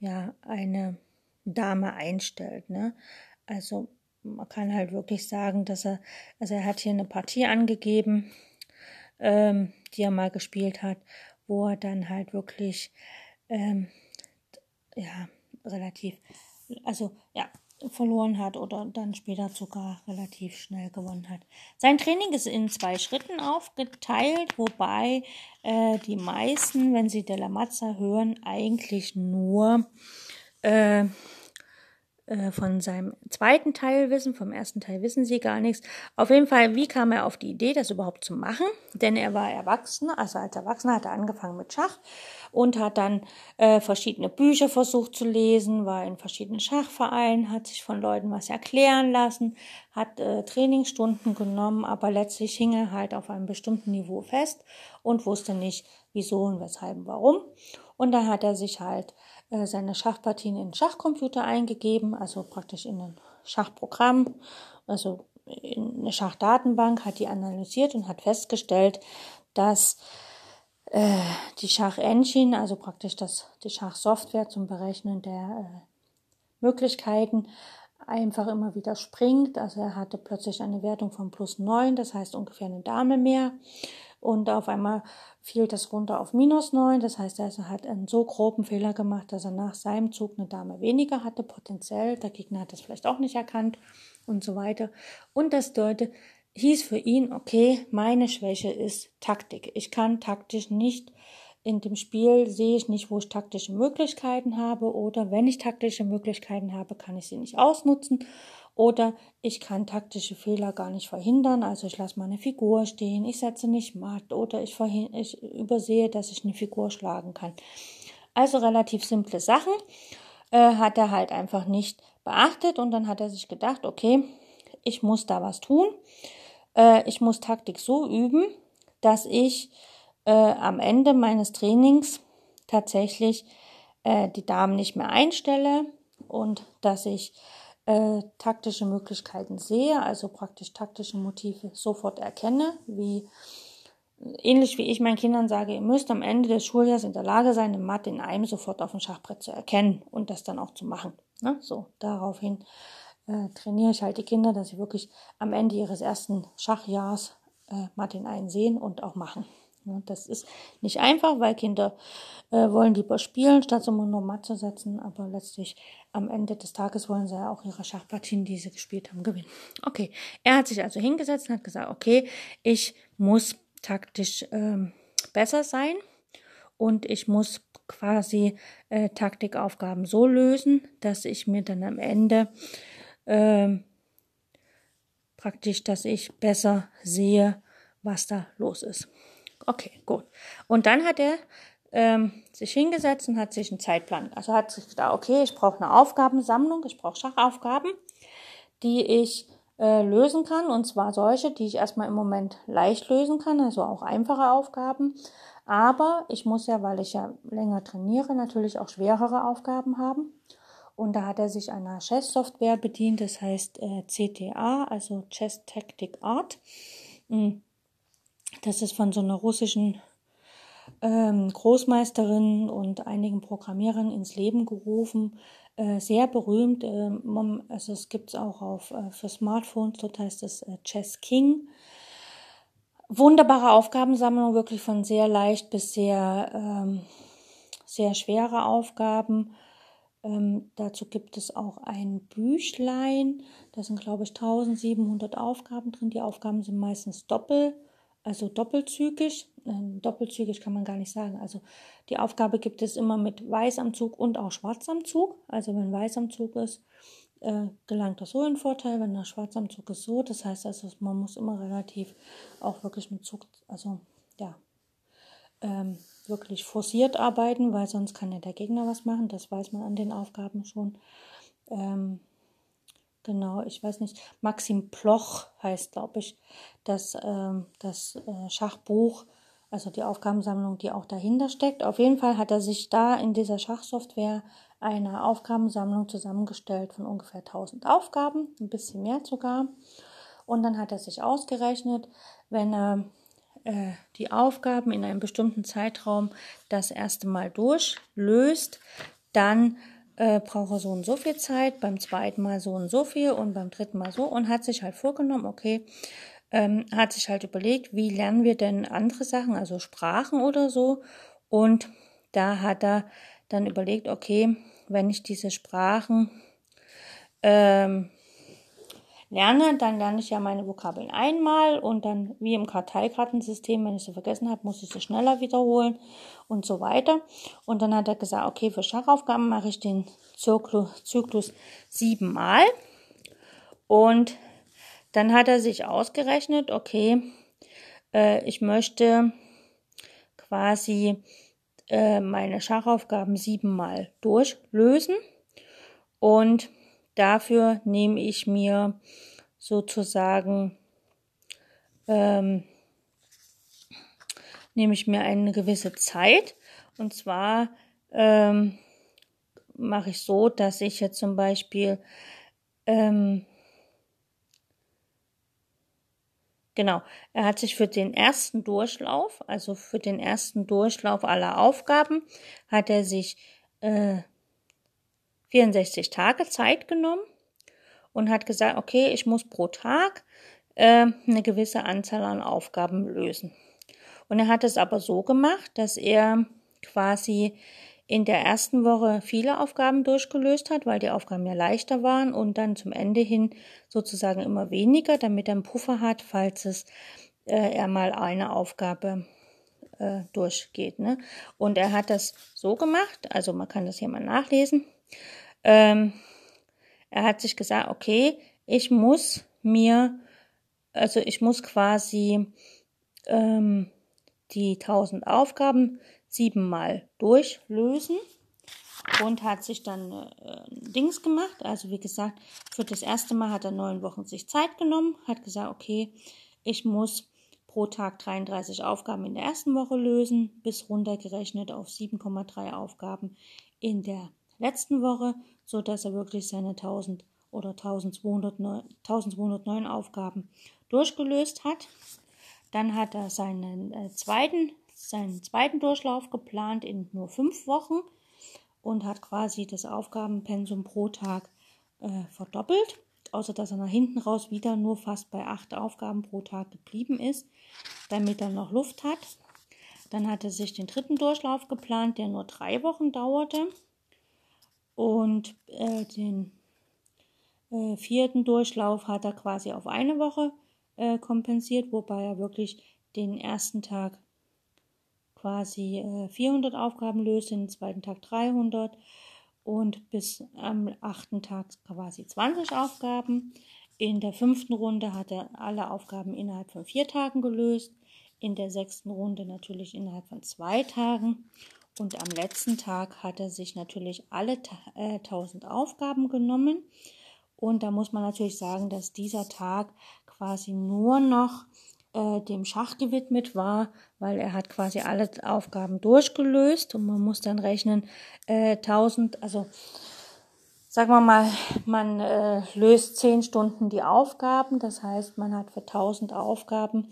ja, eine Dame einstellt. Ne? Also man kann halt wirklich sagen, dass er, also er hat hier eine Partie angegeben, ähm, die er mal gespielt hat, wo er dann halt wirklich, ähm, ja, relativ, also ja, verloren hat oder dann später sogar relativ schnell gewonnen hat. Sein Training ist in zwei Schritten aufgeteilt, wobei äh, die meisten, wenn sie Della Mazza hören, eigentlich nur äh, äh, von seinem zweiten Teil wissen, vom ersten Teil wissen sie gar nichts. Auf jeden Fall, wie kam er auf die Idee, das überhaupt zu machen? Denn er war Erwachsener, also als Erwachsener hat er angefangen mit Schach und hat dann äh, verschiedene Bücher versucht zu lesen, war in verschiedenen Schachvereinen, hat sich von Leuten was erklären lassen, hat äh, Trainingsstunden genommen, aber letztlich hing er halt auf einem bestimmten Niveau fest und wusste nicht, wieso und weshalb und warum. Und dann hat er sich halt seine Schachpartien in den Schachcomputer eingegeben, also praktisch in ein Schachprogramm, also in eine Schachdatenbank, hat die analysiert und hat festgestellt, dass äh, die Schach-Engine, also praktisch das, die Schachsoftware zum Berechnen der äh, Möglichkeiten, einfach immer wieder springt. Also er hatte plötzlich eine Wertung von plus neun, das heißt ungefähr eine Dame mehr. Und auf einmal fiel das runter auf minus neun. Das heißt, er hat einen so groben Fehler gemacht, dass er nach seinem Zug eine Dame weniger hatte, potenziell. Der Gegner hat das vielleicht auch nicht erkannt und so weiter. Und das deutet, hieß für ihn, okay, meine Schwäche ist Taktik. Ich kann taktisch nicht in dem Spiel sehe ich nicht, wo ich taktische Möglichkeiten habe oder wenn ich taktische Möglichkeiten habe, kann ich sie nicht ausnutzen oder ich kann taktische Fehler gar nicht verhindern, also ich lasse meine Figur stehen, ich setze nicht matt oder ich, ich übersehe, dass ich eine Figur schlagen kann. Also relativ simple Sachen äh, hat er halt einfach nicht beachtet und dann hat er sich gedacht, okay, ich muss da was tun. Äh, ich muss Taktik so üben, dass ich äh, am Ende meines Trainings tatsächlich äh, die Damen nicht mehr einstelle und dass ich äh, taktische Möglichkeiten sehe, also praktisch taktische Motive sofort erkenne, wie ähnlich wie ich meinen Kindern sage, ihr müsst am Ende des Schuljahres in der Lage sein, eine Mathe in einem sofort auf dem Schachbrett zu erkennen und das dann auch zu machen. Ne? So, daraufhin äh, trainiere ich halt die Kinder, dass sie wirklich am Ende ihres ersten Schachjahrs äh, Mathe in einen sehen und auch machen. Das ist nicht einfach, weil Kinder äh, wollen lieber spielen, statt so nur matt zu setzen, aber letztlich am Ende des Tages wollen sie ja auch ihre Schachpartien, die sie gespielt haben, gewinnen. Okay, er hat sich also hingesetzt und hat gesagt, okay, ich muss taktisch ähm, besser sein und ich muss quasi äh, Taktikaufgaben so lösen, dass ich mir dann am Ende äh, praktisch, dass ich besser sehe, was da los ist. Okay, gut. Und dann hat er ähm, sich hingesetzt und hat sich einen Zeitplan, also hat sich gedacht, okay, ich brauche eine Aufgabensammlung, ich brauche Schachaufgaben, die ich äh, lösen kann, und zwar solche, die ich erstmal im Moment leicht lösen kann, also auch einfache Aufgaben. Aber ich muss ja, weil ich ja länger trainiere, natürlich auch schwerere Aufgaben haben. Und da hat er sich einer Chess-Software bedient, das heißt äh, CTA, also Chess Tactic Art. Hm. Das ist von so einer russischen ähm, Großmeisterin und einigen Programmierern ins Leben gerufen. Äh, sehr berühmt. Äh, also es gibt es auch auf, äh, für Smartphones, dort heißt es äh, Chess King. Wunderbare Aufgabensammlung, wirklich von sehr leicht bis sehr, ähm, sehr schwere Aufgaben. Ähm, dazu gibt es auch ein Büchlein. Da sind, glaube ich, 1700 Aufgaben drin. Die Aufgaben sind meistens doppel, also doppelzügig. Äh, doppelzügig kann man gar nicht sagen. Also die Aufgabe gibt es immer mit Weiß am Zug und auch Schwarz am Zug. Also wenn Weiß am Zug ist, äh, gelangt das so in Vorteil. Wenn der Schwarz am Zug ist, so. Das heißt also, man muss immer relativ auch wirklich mit Zug, also ja, ähm, wirklich forciert arbeiten, weil sonst kann ja der Gegner was machen. Das weiß man an den Aufgaben schon. Ähm, genau, ich weiß nicht. Maxim Ploch heißt, glaube ich, das, ähm, das äh, Schachbuch, also die Aufgabensammlung, die auch dahinter steckt. Auf jeden Fall hat er sich da in dieser Schachsoftware eine Aufgabensammlung zusammengestellt von ungefähr 1000 Aufgaben, ein bisschen mehr sogar. Und dann hat er sich ausgerechnet, wenn er äh, die Aufgaben in einem bestimmten Zeitraum das erste Mal durchlöst, dann äh, braucht er so und so viel Zeit, beim zweiten Mal so und so viel und beim dritten Mal so und hat sich halt vorgenommen, okay, ähm, hat sich halt überlegt, wie lernen wir denn andere Sachen, also Sprachen oder so. Und da hat er dann überlegt, okay, wenn ich diese Sprachen ähm, lerne, dann lerne ich ja meine Vokabeln einmal und dann wie im Karteikartensystem, wenn ich sie vergessen habe, muss ich sie schneller wiederholen und so weiter. Und dann hat er gesagt, okay, für Schachaufgaben mache ich den Zyklus, Zyklus siebenmal. Und dann hat er sich ausgerechnet, okay, äh, ich möchte quasi äh, meine Schachaufgaben siebenmal durchlösen und Dafür nehme ich mir sozusagen ähm, nehme ich mir eine gewisse Zeit. Und zwar ähm, mache ich so, dass ich jetzt zum Beispiel ähm, Genau, er hat sich für den ersten Durchlauf, also für den ersten Durchlauf aller Aufgaben, hat er sich äh, 64 Tage Zeit genommen und hat gesagt, okay, ich muss pro Tag äh, eine gewisse Anzahl an Aufgaben lösen. Und er hat es aber so gemacht, dass er quasi in der ersten Woche viele Aufgaben durchgelöst hat, weil die Aufgaben ja leichter waren und dann zum Ende hin sozusagen immer weniger, damit er einen Puffer hat, falls es äh, er mal eine Aufgabe äh, durchgeht. Ne? Und er hat das so gemacht, also man kann das hier mal nachlesen. Ähm, er hat sich gesagt, okay, ich muss mir, also ich muss quasi ähm, die 1000 Aufgaben siebenmal durchlösen und hat sich dann äh, Dings gemacht. Also wie gesagt, für das erste Mal hat er neun Wochen sich Zeit genommen, hat gesagt, okay, ich muss pro Tag 33 Aufgaben in der ersten Woche lösen, bis runtergerechnet auf 7,3 Aufgaben in der letzten Woche, so dass er wirklich seine 1000 oder 1209, 1209 Aufgaben durchgelöst hat. Dann hat er seinen äh, zweiten, seinen zweiten Durchlauf geplant in nur fünf Wochen und hat quasi das Aufgabenpensum pro Tag äh, verdoppelt, außer dass er nach hinten raus wieder nur fast bei acht Aufgaben pro Tag geblieben ist, damit er noch Luft hat. Dann hat er sich den dritten Durchlauf geplant, der nur drei Wochen dauerte und äh, den äh, vierten Durchlauf hat er quasi auf eine Woche äh, kompensiert, wobei er wirklich den ersten Tag quasi 400 äh, Aufgaben löst, den zweiten Tag 300 und bis am achten Tag quasi 20 Aufgaben. In der fünften Runde hat er alle Aufgaben innerhalb von vier Tagen gelöst. In der sechsten Runde natürlich innerhalb von zwei Tagen. Und am letzten Tag hat er sich natürlich alle äh, 1000 Aufgaben genommen. Und da muss man natürlich sagen, dass dieser Tag quasi nur noch äh, dem Schach gewidmet war, weil er hat quasi alle Aufgaben durchgelöst. Und man muss dann rechnen, äh, 1000, also sagen wir mal, man äh, löst 10 Stunden die Aufgaben, das heißt, man hat für 1000 Aufgaben,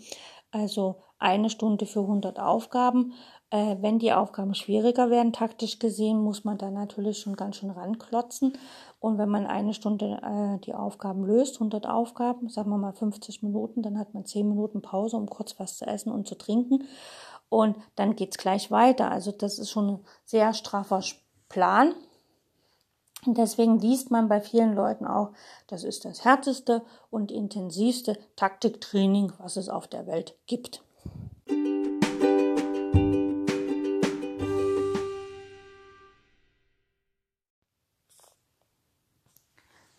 also eine Stunde für 100 Aufgaben äh, wenn die Aufgaben schwieriger werden, taktisch gesehen, muss man da natürlich schon ganz schön ranklotzen. Und wenn man eine Stunde äh, die Aufgaben löst, 100 Aufgaben, sagen wir mal 50 Minuten, dann hat man 10 Minuten Pause, um kurz was zu essen und zu trinken. Und dann geht's gleich weiter. Also das ist schon ein sehr straffer Plan. Und deswegen liest man bei vielen Leuten auch, das ist das härteste und intensivste Taktiktraining, was es auf der Welt gibt.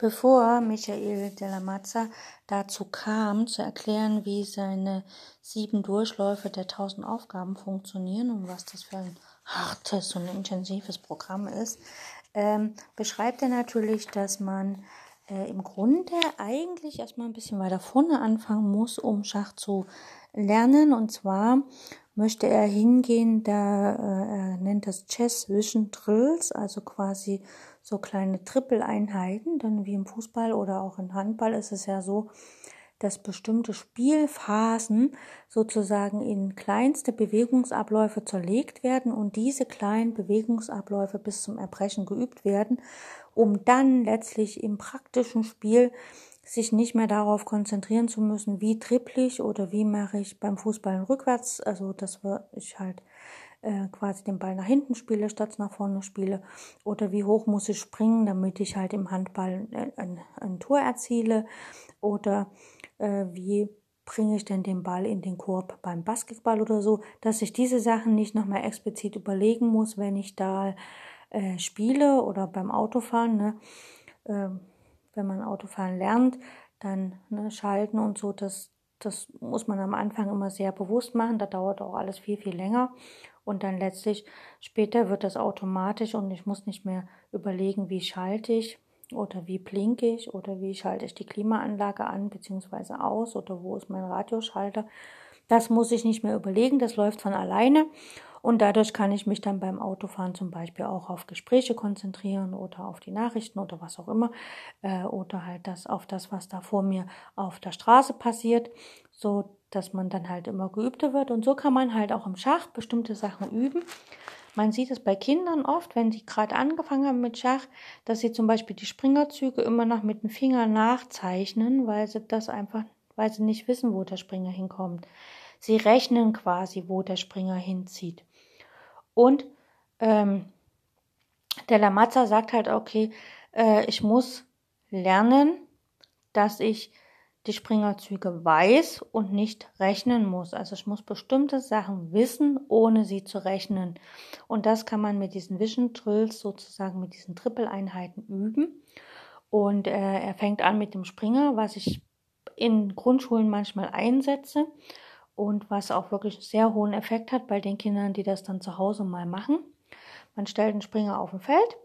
Bevor Michael Della Mazza dazu kam, zu erklären, wie seine sieben Durchläufe der tausend Aufgaben funktionieren und was das für ein hartes und intensives Programm ist, ähm, beschreibt er natürlich, dass man äh, im Grunde eigentlich erstmal ein bisschen weiter vorne anfangen muss, um Schach zu lernen. Und zwar möchte er hingehen, da äh, er nennt das Chess Vision Drills, also quasi so kleine Trippeleinheiten, denn wie im Fußball oder auch im Handball ist es ja so, dass bestimmte Spielphasen sozusagen in kleinste Bewegungsabläufe zerlegt werden und diese kleinen Bewegungsabläufe bis zum Erbrechen geübt werden, um dann letztlich im praktischen Spiel sich nicht mehr darauf konzentrieren zu müssen, wie trippel ich oder wie mache ich beim Fußballen rückwärts, also dass ich halt äh, quasi den Ball nach hinten spiele, statt nach vorne spiele. Oder wie hoch muss ich springen, damit ich halt im Handball ein, ein, ein Tor erziele. Oder äh, wie bringe ich denn den Ball in den Korb beim Basketball oder so, dass ich diese Sachen nicht nochmal explizit überlegen muss, wenn ich da äh, spiele oder beim Autofahren. Ne? Äh, wenn man Autofahren lernt, dann ne, schalten und so, das, das muss man am Anfang immer sehr bewusst machen. Da dauert auch alles viel, viel länger. Und dann letztlich später wird das automatisch und ich muss nicht mehr überlegen, wie schalte ich oder wie blinke ich oder wie schalte ich die Klimaanlage an bzw. aus oder wo ist mein Radioschalter. Das muss ich nicht mehr überlegen, das läuft von alleine und dadurch kann ich mich dann beim Autofahren zum Beispiel auch auf Gespräche konzentrieren oder auf die Nachrichten oder was auch immer äh, oder halt das auf das, was da vor mir auf der Straße passiert, so dass man dann halt immer geübter wird. Und so kann man halt auch im Schach bestimmte Sachen üben. Man sieht es bei Kindern oft, wenn sie gerade angefangen haben mit Schach, dass sie zum Beispiel die Springerzüge immer noch mit dem Finger nachzeichnen, weil sie das einfach, weil sie nicht wissen, wo der Springer hinkommt. Sie rechnen quasi, wo der Springer hinzieht. Und ähm, der Lamazza sagt halt, okay, äh, ich muss lernen, dass ich die Springerzüge weiß und nicht rechnen muss. Also ich muss bestimmte Sachen wissen, ohne sie zu rechnen. Und das kann man mit diesen Vision Drills sozusagen mit diesen Trippeleinheiten üben. Und äh, er fängt an mit dem Springer, was ich in Grundschulen manchmal einsetze und was auch wirklich sehr hohen Effekt hat bei den Kindern, die das dann zu Hause mal machen. Man stellt den Springer auf ein Feld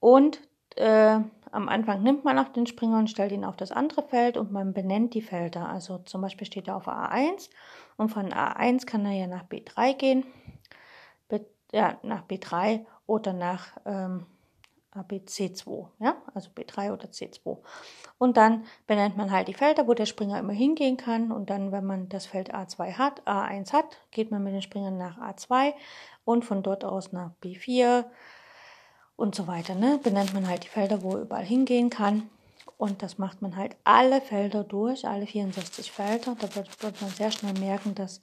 und äh, am Anfang nimmt man auch den Springer und stellt ihn auf das andere Feld und man benennt die Felder. Also zum Beispiel steht er auf A1 und von A1 kann er ja nach B3 gehen, ja, nach B3 oder nach ähm, ABC2, ja, also B3 oder C2. Und dann benennt man halt die Felder, wo der Springer immer hingehen kann. Und dann, wenn man das Feld A2 hat, A1 hat, geht man mit den Springern nach A2 und von dort aus nach B4, und so weiter. Ne? Benennt man halt die Felder, wo er überall hingehen kann. Und das macht man halt alle Felder durch, alle 64 Felder. Da wird, wird man sehr schnell merken, dass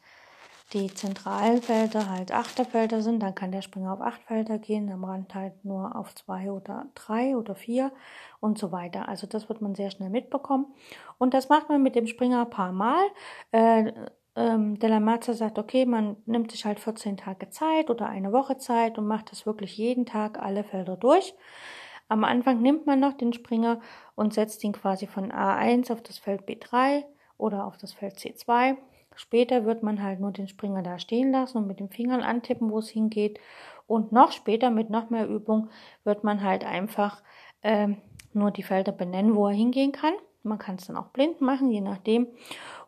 die zentralen Felder halt Achterfelder sind. Dann kann der Springer auf acht Felder gehen, am Rand halt nur auf zwei oder drei oder vier und so weiter. Also das wird man sehr schnell mitbekommen. Und das macht man mit dem Springer ein paar Mal. Äh, ähm, Della Mazza sagt, okay, man nimmt sich halt 14 Tage Zeit oder eine Woche Zeit und macht das wirklich jeden Tag alle Felder durch. Am Anfang nimmt man noch den Springer und setzt ihn quasi von A1 auf das Feld B3 oder auf das Feld C2. Später wird man halt nur den Springer da stehen lassen und mit den Fingern antippen, wo es hingeht. Und noch später mit noch mehr Übung wird man halt einfach äh, nur die Felder benennen, wo er hingehen kann. Man kann es dann auch blind machen, je nachdem.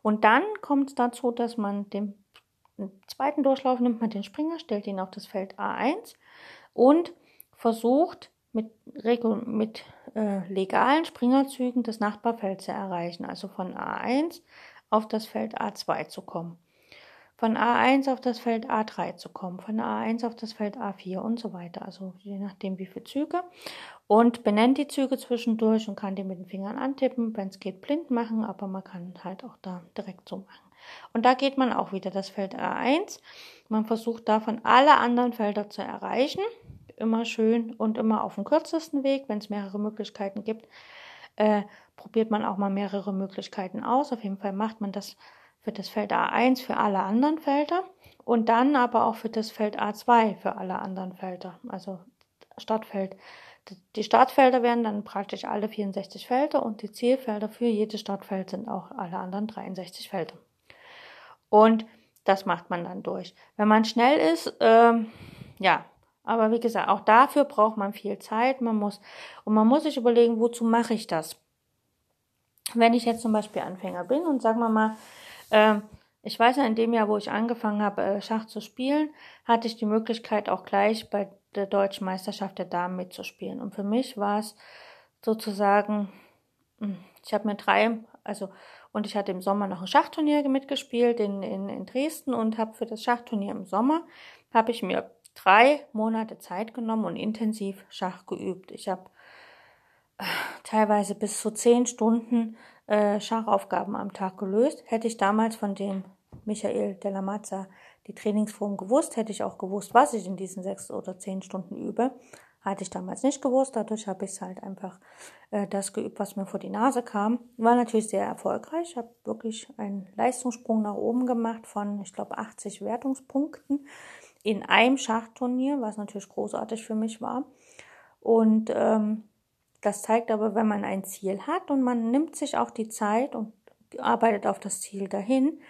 Und dann kommt es dazu, dass man den zweiten Durchlauf nimmt man den Springer, stellt ihn auf das Feld A1 und versucht mit, mit äh, legalen Springerzügen das Nachbarfeld zu erreichen, also von A1 auf das Feld A2 zu kommen, von A1 auf das Feld A3 zu kommen, von A1 auf das Feld A4 und so weiter, also je nachdem wie viele Züge und benennt die Züge zwischendurch und kann die mit den Fingern antippen, wenn es geht blind machen, aber man kann halt auch da direkt so machen. Und da geht man auch wieder das Feld A1. Man versucht davon alle anderen Felder zu erreichen immer schön und immer auf dem kürzesten Weg. Wenn es mehrere Möglichkeiten gibt, äh, probiert man auch mal mehrere Möglichkeiten aus. Auf jeden Fall macht man das für das Feld A1 für alle anderen Felder und dann aber auch für das Feld A2 für alle anderen Felder. Also Startfeld. Die Startfelder werden dann praktisch alle 64 Felder und die Zielfelder für jedes Startfeld sind auch alle anderen 63 Felder. Und das macht man dann durch. Wenn man schnell ist, ähm, ja, aber wie gesagt, auch dafür braucht man viel Zeit. Man muss, und man muss sich überlegen, wozu mache ich das? Wenn ich jetzt zum Beispiel Anfänger bin und sagen wir mal, äh, ich weiß ja, in dem Jahr, wo ich angefangen habe, äh, Schach zu spielen, hatte ich die Möglichkeit auch gleich bei der deutschen Meisterschaft der Damen mitzuspielen. Und für mich war es sozusagen, hm, ich habe mir drei, also und ich hatte im Sommer noch ein Schachturnier mitgespielt in, in, in Dresden und habe für das Schachturnier im Sommer, habe ich mir drei Monate Zeit genommen und intensiv Schach geübt. Ich habe äh, teilweise bis zu zehn Stunden äh, Schachaufgaben am Tag gelöst. Hätte ich damals von dem Michael Della Mazza die Trainingsform gewusst, hätte ich auch gewusst, was ich in diesen sechs oder zehn Stunden übe. Hatte ich damals nicht gewusst, dadurch habe ich halt einfach äh, das geübt, was mir vor die Nase kam. War natürlich sehr erfolgreich. Ich habe wirklich einen Leistungssprung nach oben gemacht von, ich glaube, 80 Wertungspunkten in einem Schachturnier, was natürlich großartig für mich war. Und ähm, das zeigt aber, wenn man ein Ziel hat und man nimmt sich auch die Zeit und arbeitet auf das Ziel dahin,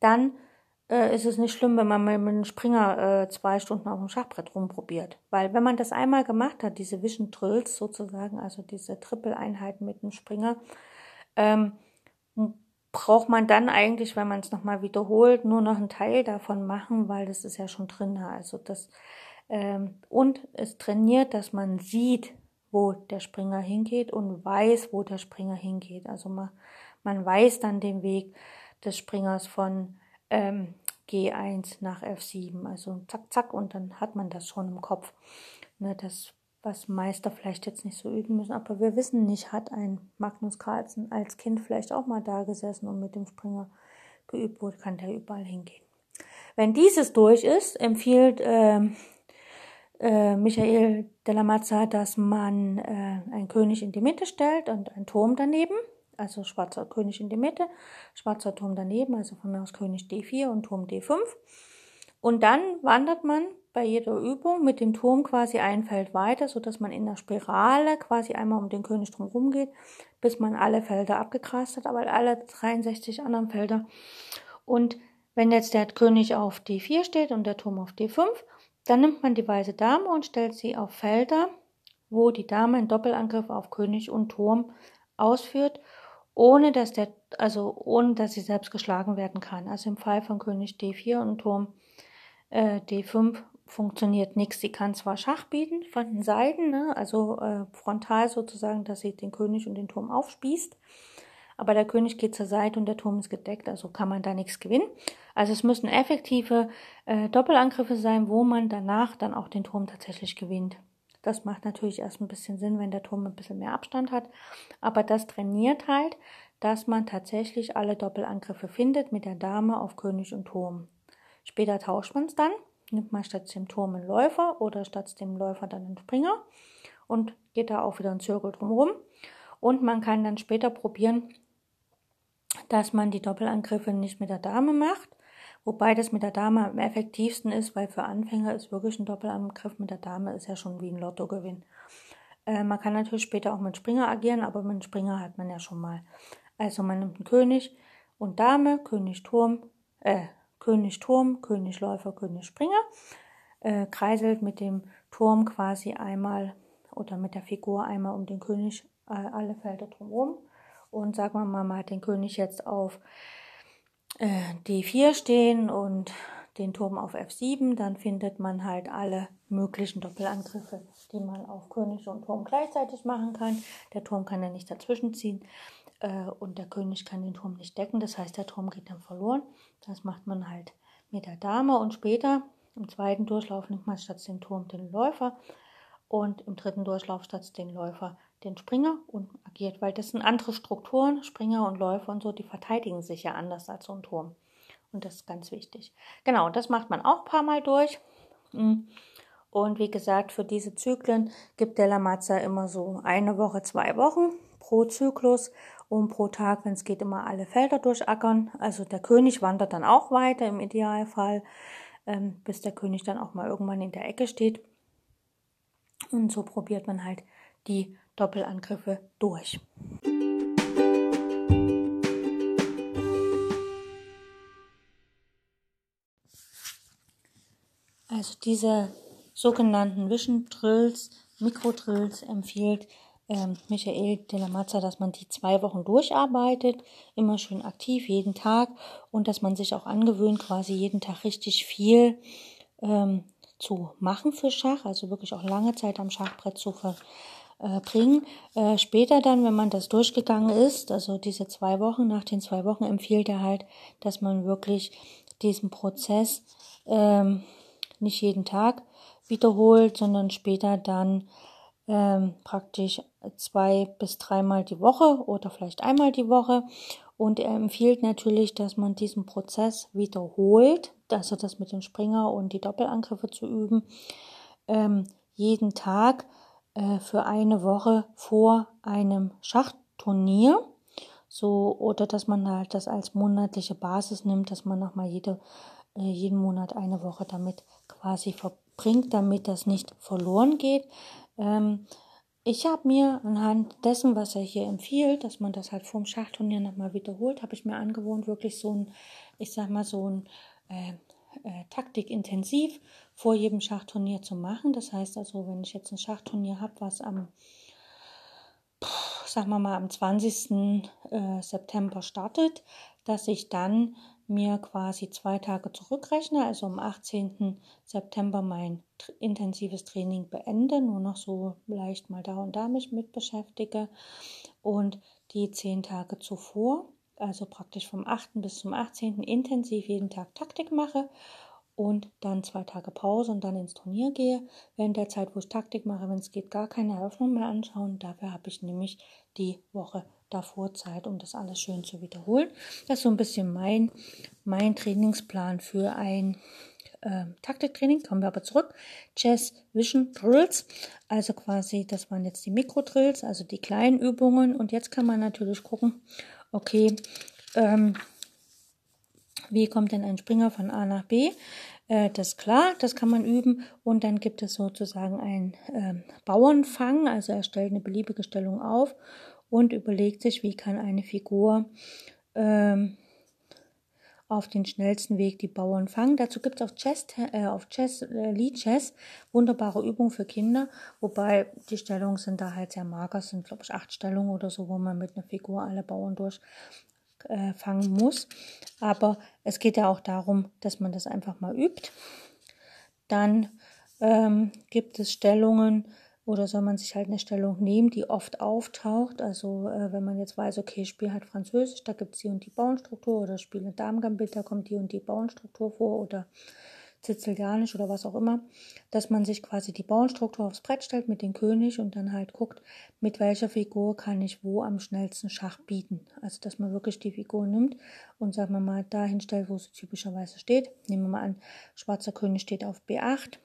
dann äh, ist es nicht schlimm, wenn man mit einem Springer äh, zwei Stunden auf dem Schachbrett rumprobiert. Weil wenn man das einmal gemacht hat, diese Vision Drills sozusagen, also diese Triple-Einheiten mit dem Springer, ähm, braucht man dann eigentlich, wenn man es nochmal wiederholt, nur noch einen Teil davon machen, weil das ist ja schon drin. Also das ähm, und es trainiert, dass man sieht, wo der Springer hingeht und weiß, wo der Springer hingeht. Also man, man weiß dann den Weg des Springers von ähm, G1 nach F7. Also zack, zack, und dann hat man das schon im Kopf. Ne, das was Meister vielleicht jetzt nicht so üben müssen. Aber wir wissen nicht, hat ein Magnus Carlsen als Kind vielleicht auch mal da gesessen und mit dem Springer geübt wurde, kann der überall hingehen. Wenn dieses durch ist, empfiehlt äh, äh, Michael Della Mazza, dass man äh, einen König in die Mitte stellt und einen Turm daneben. Also schwarzer König in die Mitte, schwarzer Turm daneben, also von mir aus König D4 und Turm D5. Und dann wandert man bei jeder Übung mit dem Turm quasi ein Feld weiter, so dass man in der Spirale quasi einmal um den König drum geht, bis man alle Felder abgegrast hat, aber alle 63 anderen Felder. Und wenn jetzt der König auf D4 steht und der Turm auf D5, dann nimmt man die weiße Dame und stellt sie auf Felder, wo die Dame einen Doppelangriff auf König und Turm ausführt, ohne dass der, also ohne dass sie selbst geschlagen werden kann. Also im Fall von König D4 und Turm äh, D5 funktioniert nichts. Sie kann zwar Schach bieten von den Seiten, ne, also äh, frontal sozusagen, dass sie den König und den Turm aufspießt, aber der König geht zur Seite und der Turm ist gedeckt, also kann man da nichts gewinnen. Also es müssen effektive äh, Doppelangriffe sein, wo man danach dann auch den Turm tatsächlich gewinnt. Das macht natürlich erst ein bisschen Sinn, wenn der Turm ein bisschen mehr Abstand hat, aber das trainiert halt, dass man tatsächlich alle Doppelangriffe findet mit der Dame auf König und Turm. Später tauscht man es dann nimmt man statt dem Turm einen Läufer oder statt dem Läufer dann einen Springer und geht da auch wieder einen Zirkel drumherum. Und man kann dann später probieren, dass man die Doppelangriffe nicht mit der Dame macht, wobei das mit der Dame am effektivsten ist, weil für Anfänger ist wirklich ein Doppelangriff mit der Dame ist ja schon wie ein Lottogewinn. Äh, man kann natürlich später auch mit Springer agieren, aber mit Springer hat man ja schon mal. Also man nimmt einen König und Dame, König Turm, äh, König Turm, König Läufer, König Springer, äh, kreiselt mit dem Turm quasi einmal oder mit der Figur einmal um den König äh, alle Felder drumherum. Und sagen wir mal, man hat den König jetzt auf äh, D4 stehen und den Turm auf F7, dann findet man halt alle möglichen Doppelangriffe, die man auf König und Turm gleichzeitig machen kann. Der Turm kann ja nicht dazwischen ziehen äh, und der König kann den Turm nicht decken. Das heißt, der Turm geht dann verloren. Das macht man halt mit der Dame und später im zweiten Durchlauf nimmt man statt den Turm den Läufer und im dritten Durchlauf statt den Läufer den Springer und agiert, weil das sind andere Strukturen, Springer und Läufer und so, die verteidigen sich ja anders als so ein Turm. Und das ist ganz wichtig. Genau, das macht man auch ein paar Mal durch. Mm. Und wie gesagt, für diese Zyklen gibt der Lamazza immer so eine Woche, zwei Wochen pro Zyklus und pro Tag, wenn es geht, immer alle Felder durchackern. Also der König wandert dann auch weiter im Idealfall, ähm, bis der König dann auch mal irgendwann in der Ecke steht. Und so probiert man halt die Doppelangriffe durch. Also diese sogenannten Vision Drills, Mikrodrills empfiehlt ähm, Michael de la Mazza, dass man die zwei Wochen durcharbeitet, immer schön aktiv, jeden Tag und dass man sich auch angewöhnt, quasi jeden Tag richtig viel ähm, zu machen für Schach, also wirklich auch lange Zeit am Schachbrett zu verbringen. Äh, äh, später dann, wenn man das durchgegangen ist, also diese zwei Wochen, nach den zwei Wochen empfiehlt er halt, dass man wirklich diesen Prozess ähm, nicht jeden Tag wiederholt, sondern später dann ähm, praktisch zwei bis dreimal die Woche oder vielleicht einmal die Woche. Und er empfiehlt natürlich, dass man diesen Prozess wiederholt, also das mit dem Springer und die Doppelangriffe zu üben, ähm, jeden Tag äh, für eine Woche vor einem Schachturnier. So, oder dass man halt das als monatliche Basis nimmt, dass man nochmal jede, äh, jeden Monat eine Woche damit quasi verbringt, damit das nicht verloren geht. Ähm, ich habe mir anhand dessen, was er hier empfiehlt, dass man das halt vorm Schachturnier nochmal wiederholt, habe ich mir angewohnt, wirklich so ein, ich sag mal, so ein äh, äh, Taktikintensiv vor jedem Schachturnier zu machen. Das heißt also, wenn ich jetzt ein Schachturnier habe, was am, sagen wir mal, am 20. Äh, September startet, dass ich dann mir quasi zwei Tage zurückrechne, also am 18. September mein intensives Training beende, nur noch so leicht mal da und da mich mit beschäftige und die zehn Tage zuvor, also praktisch vom 8. bis zum 18. intensiv jeden Tag Taktik mache und dann zwei Tage Pause und dann ins Turnier gehe. Während der Zeit, wo ich Taktik mache, wenn es geht, gar keine Eröffnung mehr anschauen. Dafür habe ich nämlich die Woche davor Zeit, um das alles schön zu wiederholen. Das ist so ein bisschen mein, mein Trainingsplan für ein äh, Taktiktraining. Kommen wir aber zurück. Chess Vision Drills. Also quasi, das waren jetzt die Mikrodrills, also die kleinen Übungen. Und jetzt kann man natürlich gucken, okay, ähm, wie kommt denn ein Springer von A nach B? Äh, das ist klar, das kann man üben. Und dann gibt es sozusagen einen äh, Bauernfang, also er stellt eine beliebige Stellung auf und überlegt sich, wie kann eine Figur ähm, auf den schnellsten Weg die Bauern fangen. Dazu gibt es auf Chess, äh, auf Chess, äh, Lead Chess wunderbare Übungen für Kinder, wobei die Stellungen sind da halt sehr mager, sind glaube ich acht Stellungen oder so, wo man mit einer Figur alle Bauern durchfangen äh, muss. Aber es geht ja auch darum, dass man das einfach mal übt. Dann ähm, gibt es Stellungen, oder soll man sich halt eine Stellung nehmen, die oft auftaucht? Also äh, wenn man jetzt weiß, okay, Spiel hat Französisch, da gibt es die und die Bauernstruktur oder Spiel mit Damengambit, da kommt die und die Bauernstruktur vor oder Sizilianisch oder was auch immer, dass man sich quasi die Bauernstruktur aufs Brett stellt mit dem König und dann halt guckt, mit welcher Figur kann ich wo am schnellsten Schach bieten. Also dass man wirklich die Figur nimmt und sagen wir mal dahin stellt, wo sie typischerweise steht. Nehmen wir mal an, schwarzer König steht auf B8,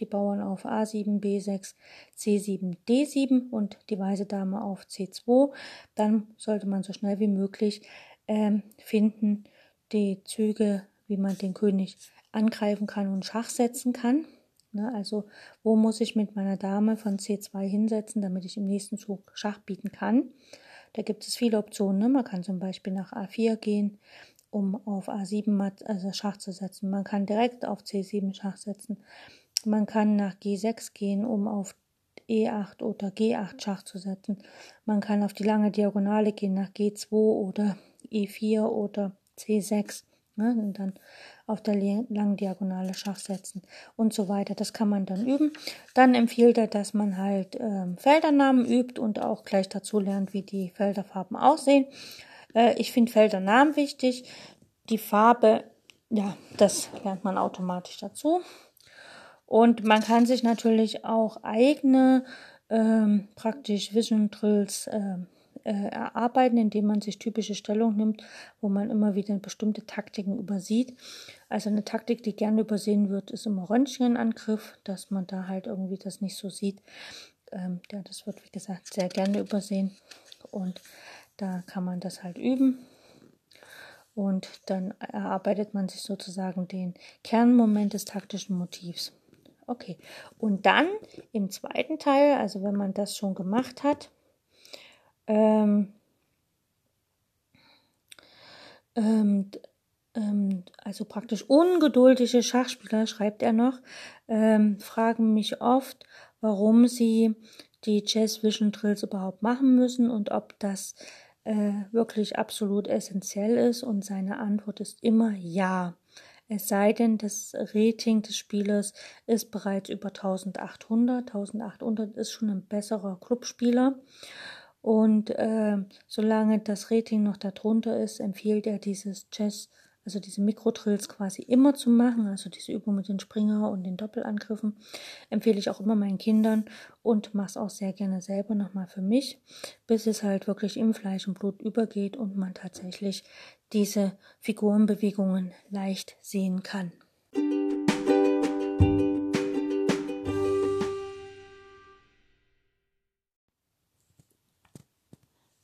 die Bauern auf A7, B6, C7, D7 und die weiße Dame auf C2. Dann sollte man so schnell wie möglich ähm, finden die Züge, wie man den König angreifen kann und Schach setzen kann. Ne? Also wo muss ich mit meiner Dame von C2 hinsetzen, damit ich im nächsten Zug Schach bieten kann. Da gibt es viele Optionen. Ne? Man kann zum Beispiel nach A4 gehen, um auf A7 also Schach zu setzen. Man kann direkt auf C7 Schach setzen. Man kann nach G6 gehen, um auf E8 oder G8 Schach zu setzen. Man kann auf die lange Diagonale gehen, nach G2 oder E4 oder C6. Ne, und dann auf der langen Diagonale Schach setzen und so weiter. Das kann man dann üben. Dann empfiehlt er, dass man halt ähm, Feldernamen übt und auch gleich dazu lernt, wie die Felderfarben aussehen. Äh, ich finde Feldernamen wichtig. Die Farbe, ja, das lernt man automatisch dazu. Und man kann sich natürlich auch eigene ähm, praktisch Vision Drills ähm, äh, erarbeiten, indem man sich typische Stellung nimmt, wo man immer wieder bestimmte Taktiken übersieht. Also eine Taktik, die gerne übersehen wird, ist immer Röntgenangriff, dass man da halt irgendwie das nicht so sieht. Ähm, ja, das wird, wie gesagt, sehr gerne übersehen. Und da kann man das halt üben. Und dann erarbeitet man sich sozusagen den Kernmoment des taktischen Motivs. Okay, und dann im zweiten Teil, also wenn man das schon gemacht hat, ähm, ähm, ähm, also praktisch ungeduldige Schachspieler, schreibt er noch, ähm, fragen mich oft, warum sie die Chess Vision Drills überhaupt machen müssen und ob das äh, wirklich absolut essentiell ist. Und seine Antwort ist immer ja. Es sei denn, das Rating des Spielers ist bereits über 1800. 1800 ist schon ein besserer Clubspieler. Und äh, solange das Rating noch darunter ist, empfiehlt er dieses Chess, also diese Mikrodrills quasi immer zu machen, also diese Übung mit den Springer und den Doppelangriffen, empfehle ich auch immer meinen Kindern und mache es auch sehr gerne selber nochmal für mich, bis es halt wirklich im Fleisch und Blut übergeht und man tatsächlich diese Figurenbewegungen leicht sehen kann.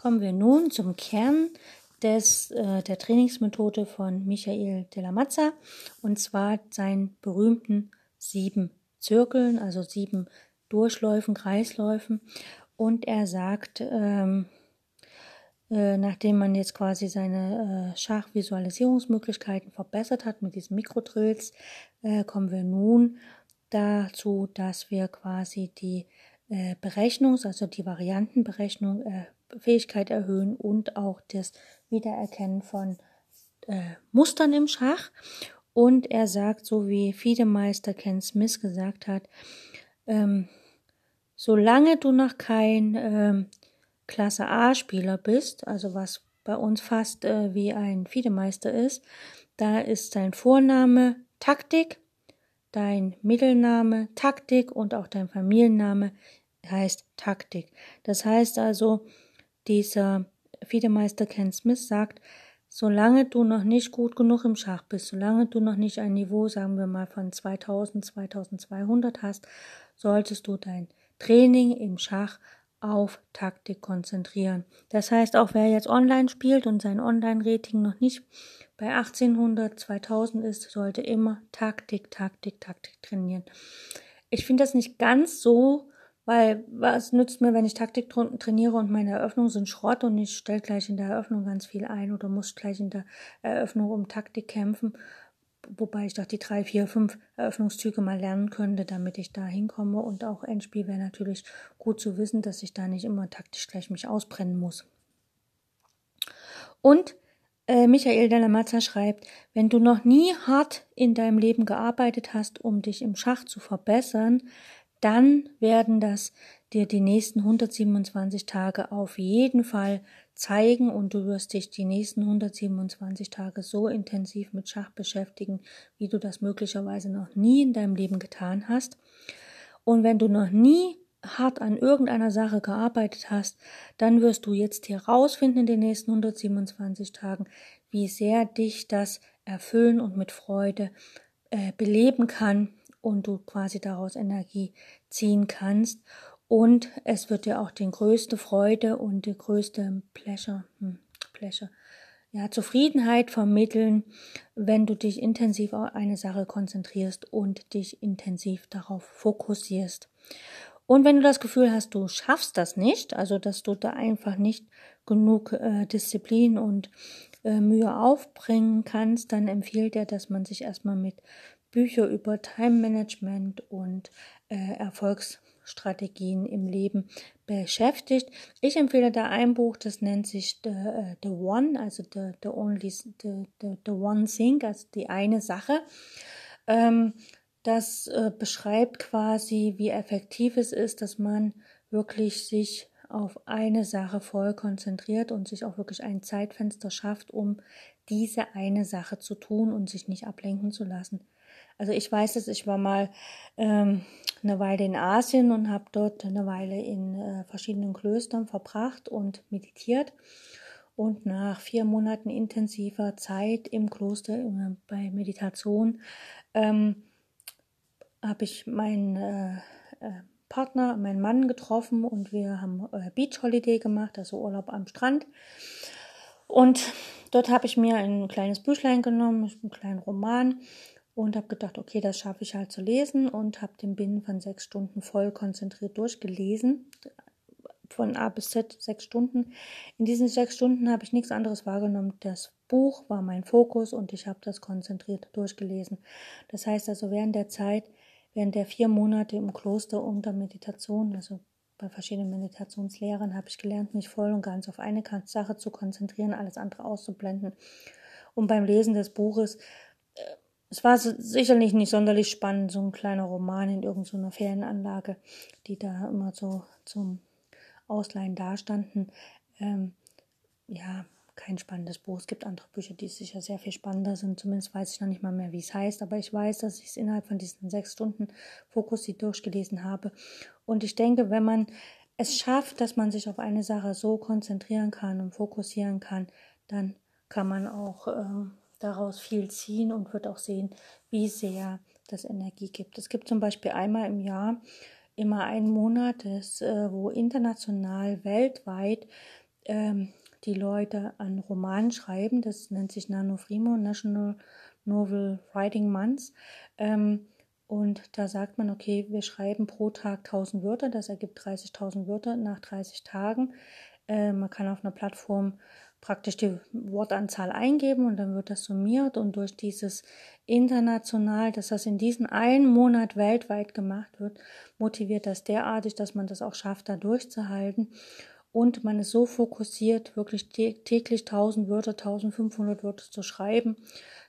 Kommen wir nun zum Kern des, äh, der Trainingsmethode von Michael de la Mazza und zwar seinen berühmten sieben Zirkeln, also sieben Durchläufen, Kreisläufen. Und er sagt, ähm, äh, nachdem man jetzt quasi seine äh, Schachvisualisierungsmöglichkeiten verbessert hat mit diesen Mikrodrills, äh, kommen wir nun dazu, dass wir quasi die Berechnungs-, also die Variantenberechnung Fähigkeit erhöhen und auch das Wiedererkennen von äh, Mustern im Schach. Und er sagt, so wie Fiedemeister Ken Smith gesagt hat, ähm, solange du noch kein ähm, Klasse A-Spieler bist, also was bei uns fast äh, wie ein Fiedemeister ist, da ist dein Vorname Taktik, dein Mittelname Taktik und auch dein Familienname heißt Taktik. Das heißt also, dieser Fiedemeister Ken Smith sagt, solange du noch nicht gut genug im Schach bist, solange du noch nicht ein Niveau, sagen wir mal, von 2000, 2200 hast, solltest du dein Training im Schach auf Taktik konzentrieren. Das heißt, auch wer jetzt online spielt und sein Online-Rating noch nicht bei 1800, 2000 ist, sollte immer Taktik, Taktik, Taktik trainieren. Ich finde das nicht ganz so weil was nützt mir, wenn ich Taktik trainiere und meine Eröffnungen sind Schrott und ich stelle gleich in der Eröffnung ganz viel ein oder muss gleich in der Eröffnung um Taktik kämpfen, wobei ich doch die drei, vier, fünf Eröffnungszüge mal lernen könnte, damit ich da hinkomme und auch Endspiel wäre natürlich gut zu wissen, dass ich da nicht immer taktisch gleich mich ausbrennen muss. Und äh, Michael Delamazza schreibt, wenn du noch nie hart in deinem Leben gearbeitet hast, um dich im Schach zu verbessern, dann werden das dir die nächsten 127 Tage auf jeden Fall zeigen und du wirst dich die nächsten 127 Tage so intensiv mit Schach beschäftigen, wie du das möglicherweise noch nie in deinem Leben getan hast. Und wenn du noch nie hart an irgendeiner Sache gearbeitet hast, dann wirst du jetzt hier rausfinden in den nächsten 127 Tagen, wie sehr dich das erfüllen und mit Freude äh, beleben kann und du quasi daraus Energie ziehen kannst. Und es wird dir auch die größte Freude und die größte Pleasure, hm, Pleasure ja, Zufriedenheit vermitteln, wenn du dich intensiv auf eine Sache konzentrierst und dich intensiv darauf fokussierst. Und wenn du das Gefühl hast, du schaffst das nicht, also dass du da einfach nicht genug äh, Disziplin und äh, Mühe aufbringen kannst, dann empfiehlt er, dass man sich erstmal mit Büchern über Time Management und äh, Erfolgsstrategien im Leben beschäftigt. Ich empfehle da ein Buch, das nennt sich The, uh, the One, also the, the Only the, the, the One Thing, also die eine Sache. Ähm, das äh, beschreibt quasi, wie effektiv es ist, dass man wirklich sich auf eine Sache voll konzentriert und sich auch wirklich ein Zeitfenster schafft, um diese eine Sache zu tun und sich nicht ablenken zu lassen. Also ich weiß es, ich war mal ähm, eine Weile in Asien und habe dort eine Weile in äh, verschiedenen Klöstern verbracht und meditiert. Und nach vier Monaten intensiver Zeit im Kloster äh, bei Meditation ähm, habe ich meinen äh, äh, Partner, meinen Mann getroffen und wir haben äh, Beach Holiday gemacht, also Urlaub am Strand. Und dort habe ich mir ein kleines Büchlein genommen, einen kleinen Roman und habe gedacht, okay, das schaffe ich halt zu lesen und habe den Binnen von sechs Stunden voll konzentriert durchgelesen. Von A bis Z sechs Stunden. In diesen sechs Stunden habe ich nichts anderes wahrgenommen. Das Buch war mein Fokus und ich habe das konzentriert durchgelesen. Das heißt also, während der Zeit Während der vier Monate im Kloster unter Meditation, also bei verschiedenen Meditationslehrern, habe ich gelernt, mich voll und ganz auf eine Sache zu konzentrieren, alles andere auszublenden. Und beim Lesen des Buches, es war sicherlich nicht sonderlich spannend, so ein kleiner Roman in irgendeiner Ferienanlage, die da immer so zum Ausleihen dastanden. Ähm, ja, kein spannendes Buch. Es gibt andere Bücher, die sicher sehr viel spannender sind. Zumindest weiß ich noch nicht mal mehr, wie es heißt. Aber ich weiß, dass ich es innerhalb von diesen sechs Stunden fokussiert durchgelesen habe. Und ich denke, wenn man es schafft, dass man sich auf eine Sache so konzentrieren kann und fokussieren kann, dann kann man auch äh, daraus viel ziehen und wird auch sehen, wie sehr das Energie gibt. Es gibt zum Beispiel einmal im Jahr immer einen Monat, das, äh, wo international, weltweit ähm, die Leute an Romanen schreiben. Das nennt sich NaNoWriMo, National Novel Writing Month. Ähm, und da sagt man, okay, wir schreiben pro Tag 1000 Wörter, das ergibt 30.000 Wörter nach 30 Tagen. Äh, man kann auf einer Plattform praktisch die Wortanzahl eingeben und dann wird das summiert und durch dieses international, dass das in diesem einen Monat weltweit gemacht wird, motiviert das derartig, dass man das auch schafft, da durchzuhalten und man ist so fokussiert, wirklich täglich 1000 Wörter, 1500 Wörter zu schreiben,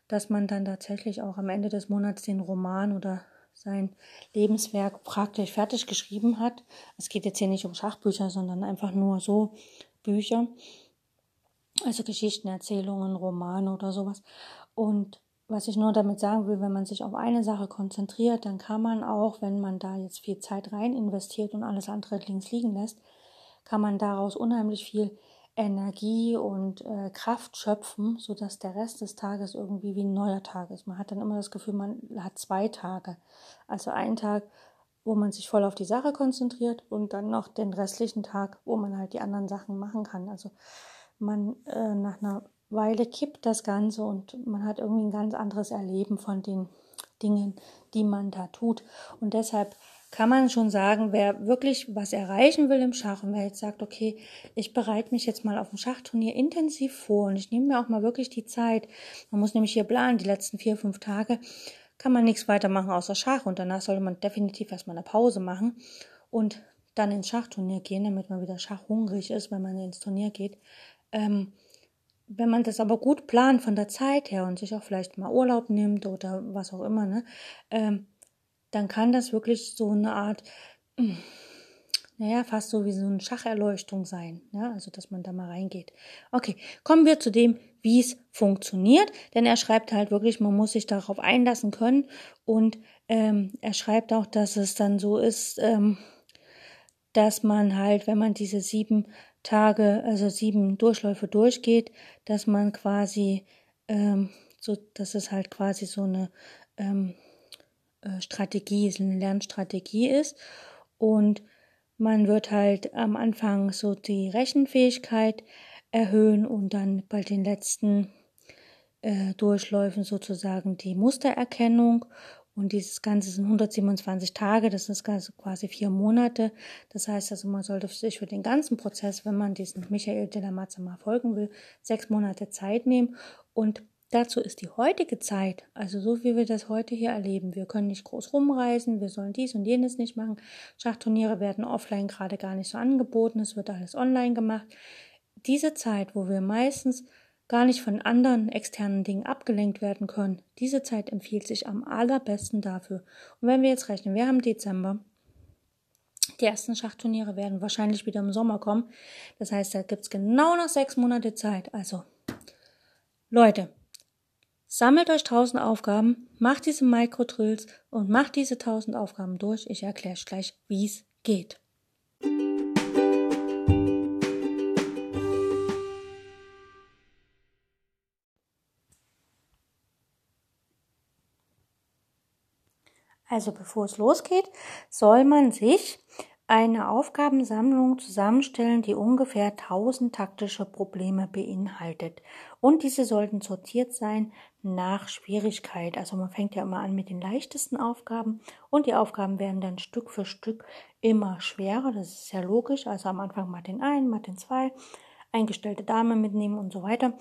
dass man dann tatsächlich auch am Ende des Monats den Roman oder sein Lebenswerk praktisch fertig geschrieben hat. Es geht jetzt hier nicht um Schachbücher, sondern einfach nur so Bücher, also Geschichten, Erzählungen, Romane oder sowas. Und was ich nur damit sagen will, wenn man sich auf eine Sache konzentriert, dann kann man auch, wenn man da jetzt viel Zeit rein investiert und alles andere links liegen lässt, kann man daraus unheimlich viel Energie und äh, Kraft schöpfen, sodass der Rest des Tages irgendwie wie ein neuer Tag ist. Man hat dann immer das Gefühl, man hat zwei Tage. Also einen Tag, wo man sich voll auf die Sache konzentriert und dann noch den restlichen Tag, wo man halt die anderen Sachen machen kann. Also man äh, nach einer Weile kippt das Ganze und man hat irgendwie ein ganz anderes Erleben von den Dingen, die man da tut. Und deshalb kann man schon sagen, wer wirklich was erreichen will im Schach und wer jetzt sagt, okay, ich bereite mich jetzt mal auf ein Schachturnier intensiv vor und ich nehme mir auch mal wirklich die Zeit. Man muss nämlich hier planen, die letzten vier, fünf Tage kann man nichts weitermachen außer Schach und danach sollte man definitiv erstmal eine Pause machen und dann ins Schachturnier gehen, damit man wieder schachhungrig ist, wenn man ins Turnier geht. Ähm, wenn man das aber gut plant von der Zeit her und sich auch vielleicht mal Urlaub nimmt oder was auch immer, ne, ähm, dann kann das wirklich so eine Art, hm, naja, fast so wie so eine Schacherleuchtung sein. Ja, also, dass man da mal reingeht. Okay, kommen wir zu dem, wie es funktioniert. Denn er schreibt halt wirklich, man muss sich darauf einlassen können. Und ähm, er schreibt auch, dass es dann so ist, ähm, dass man halt, wenn man diese sieben Tage, also sieben Durchläufe durchgeht, dass man quasi, ähm, so, dass es halt quasi so eine ähm, äh, Strategie, eine Lernstrategie ist. Und man wird halt am Anfang so die Rechenfähigkeit erhöhen und dann bei den letzten äh, Durchläufen sozusagen die Mustererkennung. Und dieses Ganze sind 127 Tage, das ist quasi vier Monate. Das heißt also, man sollte sich für den ganzen Prozess, wenn man diesen Michael de la Matze mal folgen will, sechs Monate Zeit nehmen. Und dazu ist die heutige Zeit, also so wie wir das heute hier erleben, wir können nicht groß rumreisen, wir sollen dies und jenes nicht machen. Schachturniere werden offline gerade gar nicht so angeboten, es wird alles online gemacht. Diese Zeit, wo wir meistens gar nicht von anderen externen Dingen abgelenkt werden können. Diese Zeit empfiehlt sich am allerbesten dafür. Und wenn wir jetzt rechnen, wir haben Dezember. Die ersten Schachturniere werden wahrscheinlich wieder im Sommer kommen. Das heißt, da gibt's genau noch sechs Monate Zeit. Also, Leute, sammelt euch tausend Aufgaben, macht diese Microdrills und macht diese tausend Aufgaben durch. Ich erkläre euch gleich, wie es geht. Also bevor es losgeht, soll man sich eine Aufgabensammlung zusammenstellen, die ungefähr 1000 taktische Probleme beinhaltet. Und diese sollten sortiert sein nach Schwierigkeit. Also man fängt ja immer an mit den leichtesten Aufgaben und die Aufgaben werden dann Stück für Stück immer schwerer. Das ist ja logisch. Also am Anfang mal den einen, mal den zwei, eingestellte Dame mitnehmen und so weiter.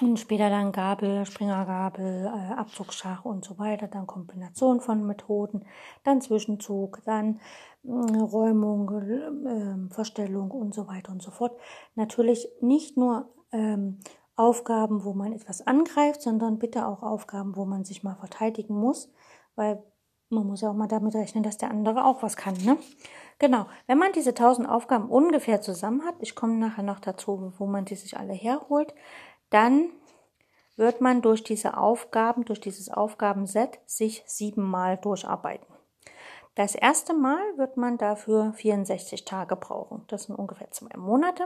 Und später dann Gabel, Springergabel, äh, Abzugsschach und so weiter, dann Kombination von Methoden, dann Zwischenzug, dann äh, Räumung, äh, Verstellung und so weiter und so fort. Natürlich nicht nur ähm, Aufgaben, wo man etwas angreift, sondern bitte auch Aufgaben, wo man sich mal verteidigen muss, weil man muss ja auch mal damit rechnen, dass der andere auch was kann, ne? Genau. Wenn man diese tausend Aufgaben ungefähr zusammen hat, ich komme nachher noch dazu, wo man die sich alle herholt, dann wird man durch diese Aufgaben, durch dieses Aufgabenset sich siebenmal durcharbeiten. Das erste Mal wird man dafür 64 Tage brauchen. Das sind ungefähr zwei Monate.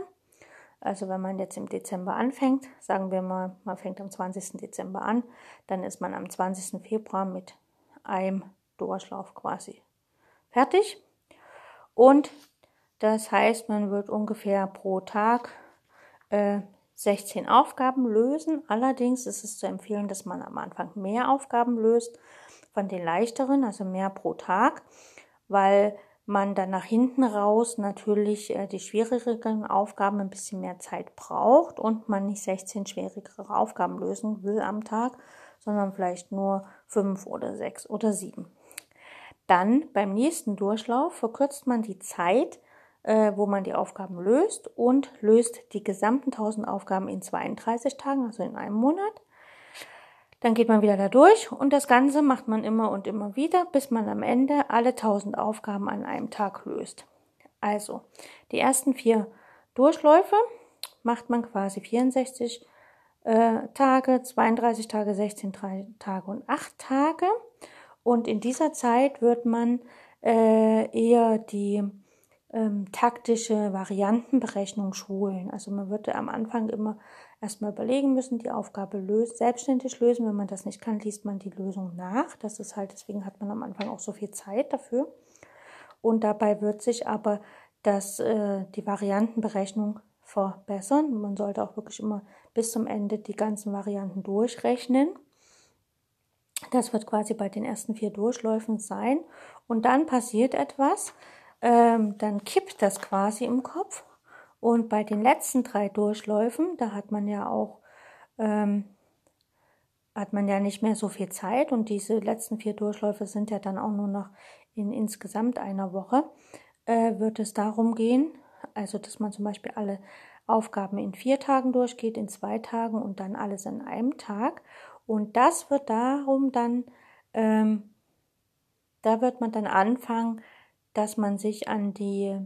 Also wenn man jetzt im Dezember anfängt, sagen wir mal, man fängt am 20. Dezember an, dann ist man am 20. Februar mit einem Durchlauf quasi fertig. Und das heißt, man wird ungefähr pro Tag äh, 16 Aufgaben lösen. Allerdings ist es zu empfehlen, dass man am Anfang mehr Aufgaben löst von den leichteren, also mehr pro Tag, weil man dann nach hinten raus natürlich äh, die schwierigeren Aufgaben ein bisschen mehr Zeit braucht und man nicht 16 schwierigere Aufgaben lösen will am Tag, sondern vielleicht nur fünf oder sechs oder sieben. Dann beim nächsten Durchlauf verkürzt man die Zeit äh, wo man die Aufgaben löst und löst die gesamten 1000 Aufgaben in 32 Tagen, also in einem Monat. Dann geht man wieder da durch und das Ganze macht man immer und immer wieder, bis man am Ende alle 1000 Aufgaben an einem Tag löst. Also, die ersten vier Durchläufe macht man quasi 64 äh, Tage, 32 Tage, 16 Tage und 8 Tage. Und in dieser Zeit wird man äh, eher die ähm, taktische Variantenberechnung schulen. Also man würde am Anfang immer erstmal überlegen müssen, die Aufgabe löst, selbstständig lösen. Wenn man das nicht kann, liest man die Lösung nach. Das ist halt, deswegen hat man am Anfang auch so viel Zeit dafür. Und dabei wird sich aber das, äh, die Variantenberechnung verbessern. Man sollte auch wirklich immer bis zum Ende die ganzen Varianten durchrechnen. Das wird quasi bei den ersten vier Durchläufen sein. Und dann passiert etwas ähm, dann kippt das quasi im Kopf. Und bei den letzten drei Durchläufen, da hat man ja auch, ähm, hat man ja nicht mehr so viel Zeit und diese letzten vier Durchläufe sind ja dann auch nur noch in insgesamt einer Woche, äh, wird es darum gehen, also dass man zum Beispiel alle Aufgaben in vier Tagen durchgeht, in zwei Tagen und dann alles an einem Tag. Und das wird darum dann, ähm, da wird man dann anfangen, dass man sich an die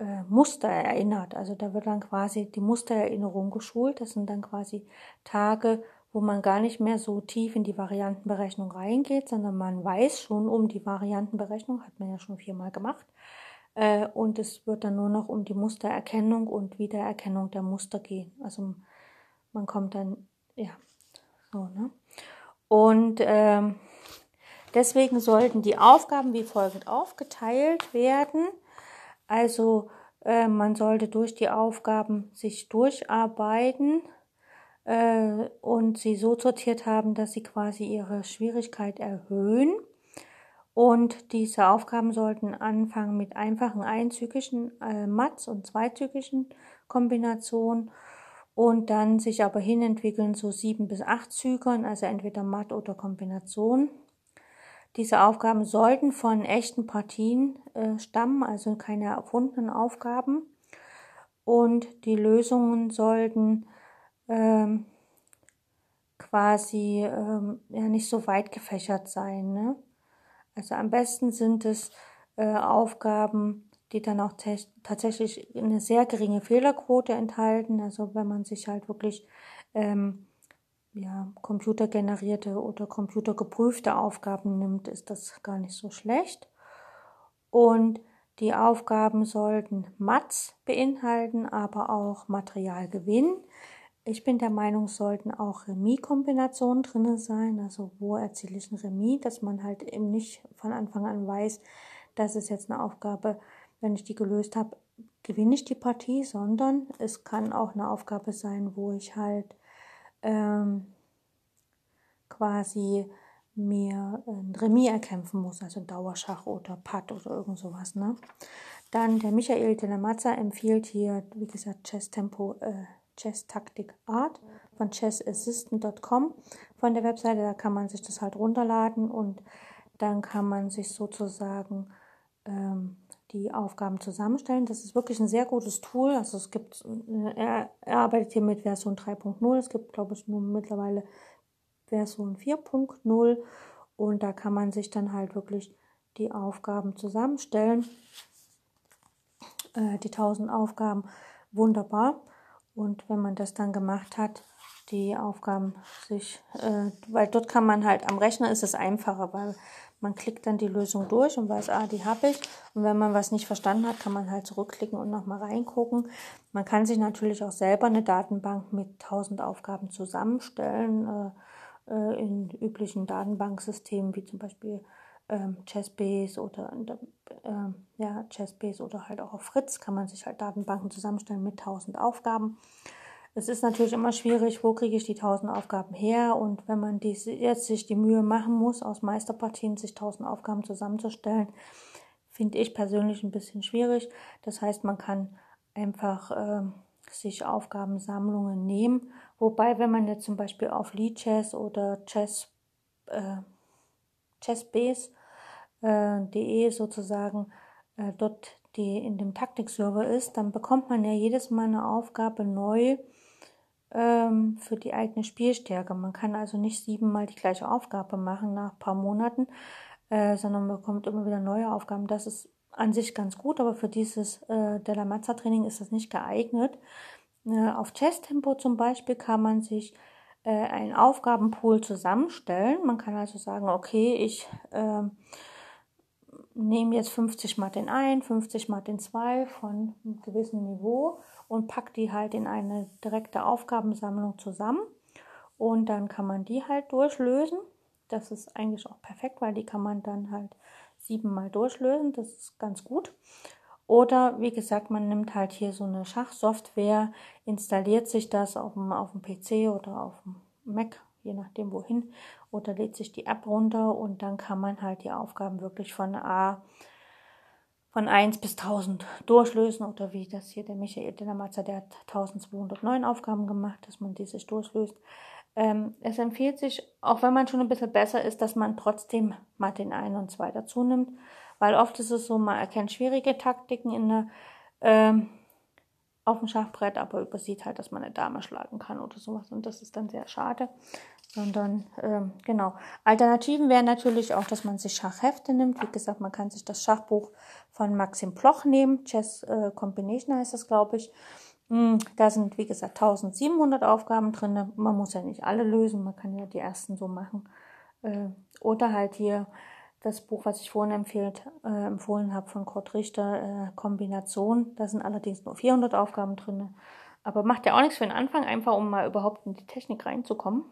äh, Muster erinnert. Also da wird dann quasi die Mustererinnerung geschult. Das sind dann quasi Tage, wo man gar nicht mehr so tief in die Variantenberechnung reingeht, sondern man weiß schon um die Variantenberechnung, hat man ja schon viermal gemacht. Äh, und es wird dann nur noch um die Mustererkennung und Wiedererkennung der Muster gehen. Also man kommt dann, ja, so, ne? Und ähm, Deswegen sollten die Aufgaben wie folgend aufgeteilt werden. Also Äh, man sollte durch die Aufgaben sich durcharbeiten äh, und sie so sortiert haben, dass sie quasi ihre Schwierigkeit erhöhen. Und diese Aufgaben sollten anfangen mit einfachen einzügigen äh, Mats und zweizügigen Kombinationen und dann sich aber hinentwickeln zu sieben bis acht Zügern, also entweder Matt oder Kombination. Diese Aufgaben sollten von echten Partien äh, stammen, also keine erfundenen Aufgaben. Und die Lösungen sollten ähm, quasi ähm, ja nicht so weit gefächert sein. Ne? Also am besten sind es äh, Aufgaben, die dann auch tatsächlich eine sehr geringe Fehlerquote enthalten. Also wenn man sich halt wirklich ähm, ja, computergenerierte oder computergeprüfte Aufgaben nimmt, ist das gar nicht so schlecht. Und die Aufgaben sollten Mats beinhalten, aber auch Materialgewinn. Ich bin der Meinung, sollten auch Remis-Kombinationen drin sein. Also wo erziele ich ein Remis, dass man halt eben nicht von Anfang an weiß, das ist jetzt eine Aufgabe, wenn ich die gelöst habe, gewinne ich die Partie, sondern es kann auch eine Aufgabe sein, wo ich halt ähm, quasi mir ein Remis erkämpfen muss, also Dauerschach oder Patt oder irgend sowas. Ne? Dann der Michael de la Mazza empfiehlt hier, wie gesagt, Chess Tempo, äh, Chess Taktik Art von chessassistant.com von der Webseite. Da kann man sich das halt runterladen und dann kann man sich sozusagen ähm, die Aufgaben zusammenstellen. Das ist wirklich ein sehr gutes Tool. Also es gibt, äh, er, arbeitet hier mit Version 3.0. Es gibt, glaube ich, nur mittlerweile Version 4.0 und da kann man sich dann halt wirklich die Aufgaben zusammenstellen. Äh, die 1000 Aufgaben wunderbar. Und wenn man das dann gemacht hat, die Aufgaben sich, äh, weil dort kann man halt am Rechner ist es einfacher, weil man klickt dann die Lösung durch und weiß, ah, die habe ich. Und wenn man was nicht verstanden hat, kann man halt zurückklicken und nochmal reingucken. Man kann sich natürlich auch selber eine Datenbank mit 1000 Aufgaben zusammenstellen, äh, äh, in üblichen Datenbanksystemen wie zum Beispiel ähm, Chessbase oder äh, ja, Chessbase oder halt auch auf Fritz kann man sich halt Datenbanken zusammenstellen mit 1000 Aufgaben. Es ist natürlich immer schwierig, wo kriege ich die 1000 Aufgaben her und wenn man die, jetzt sich die Mühe machen muss, aus Meisterpartien sich 1000 Aufgaben zusammenzustellen, finde ich persönlich ein bisschen schwierig. Das heißt, man kann einfach äh, sich Aufgabensammlungen nehmen, wobei wenn man jetzt zum Beispiel auf Lichess oder Chess äh, chessbase.de äh, sozusagen äh, dort die in dem Taktikserver ist, dann bekommt man ja jedes Mal eine Aufgabe neu ähm, für die eigene Spielstärke. Man kann also nicht siebenmal die gleiche Aufgabe machen nach ein paar Monaten, äh, sondern bekommt immer wieder neue Aufgaben. Das ist an sich ganz gut, aber für dieses äh, Della Mazza Training ist das nicht geeignet. Äh, auf Chess Tempo zum Beispiel kann man sich äh, einen Aufgabenpool zusammenstellen. Man kann also sagen, okay, ich äh, nehme jetzt 50 mal den 1, 50 mal den 2 von einem gewissen Niveau und packe die halt in eine direkte Aufgabensammlung zusammen. Und dann kann man die halt durchlösen. Das ist eigentlich auch perfekt, weil die kann man dann halt siebenmal durchlösen. Das ist ganz gut. Oder wie gesagt, man nimmt halt hier so eine Schachsoftware, installiert sich das auf dem, auf dem PC oder auf dem Mac, je nachdem wohin, oder lädt sich die App runter und dann kann man halt die Aufgaben wirklich von A von 1 bis 1000 durchlösen oder wie das hier der Michael Delamatzer, der hat 1209 Aufgaben gemacht, dass man die sich durchlöst. Ähm, es empfiehlt sich, auch wenn man schon ein bisschen besser ist, dass man trotzdem Martin 1 und 2 dazu nimmt, weil oft ist es so, man erkennt schwierige Taktiken in der, ähm, auf dem Schachbrett, aber übersieht halt, dass man eine Dame schlagen kann oder sowas. Und das ist dann sehr schade. Sondern, ähm, genau. Alternativen wären natürlich auch, dass man sich Schachhefte nimmt. Wie gesagt, man kann sich das Schachbuch von Maxim Ploch nehmen. Chess äh, Combination heißt das, glaube ich. Mm, da sind, wie gesagt, 1700 Aufgaben drin. Man muss ja nicht alle lösen. Man kann ja die ersten so machen. Äh, oder halt hier das Buch, was ich vorhin empfiehlt, äh, empfohlen habe von Kurt Richter, äh, Kombination. Da sind allerdings nur 400 Aufgaben drin. Aber macht ja auch nichts für den Anfang, einfach um mal überhaupt in die Technik reinzukommen.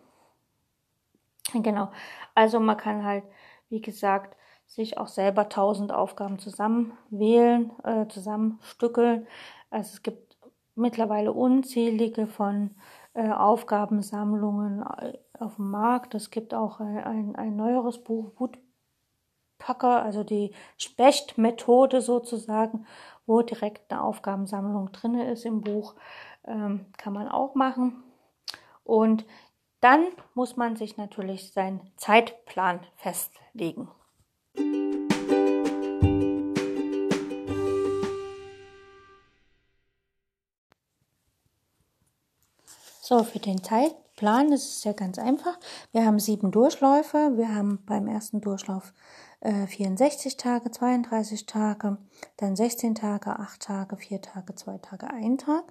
Genau. Also man kann halt, wie gesagt, sich auch selber tausend Aufgaben zusammenwählen, äh, zusammenstückeln. Also es gibt mittlerweile unzählige von äh, Aufgabensammlungen äh, auf dem Markt. Es gibt auch ein, ein, ein neueres Buch, Woodpacker, also die Specht-Methode sozusagen, wo direkt eine Aufgabensammlung drin ist im Buch. Ähm, kann man auch machen. Und dann muss man sich natürlich seinen Zeitplan festlegen. So, für den Zeitplan ist es ja ganz einfach. Wir haben sieben Durchläufe. Wir haben beim ersten Durchlauf äh, 64 Tage, 32 Tage, dann 16 Tage, 8 Tage, 4 Tage, 2 Tage, 1 Tag.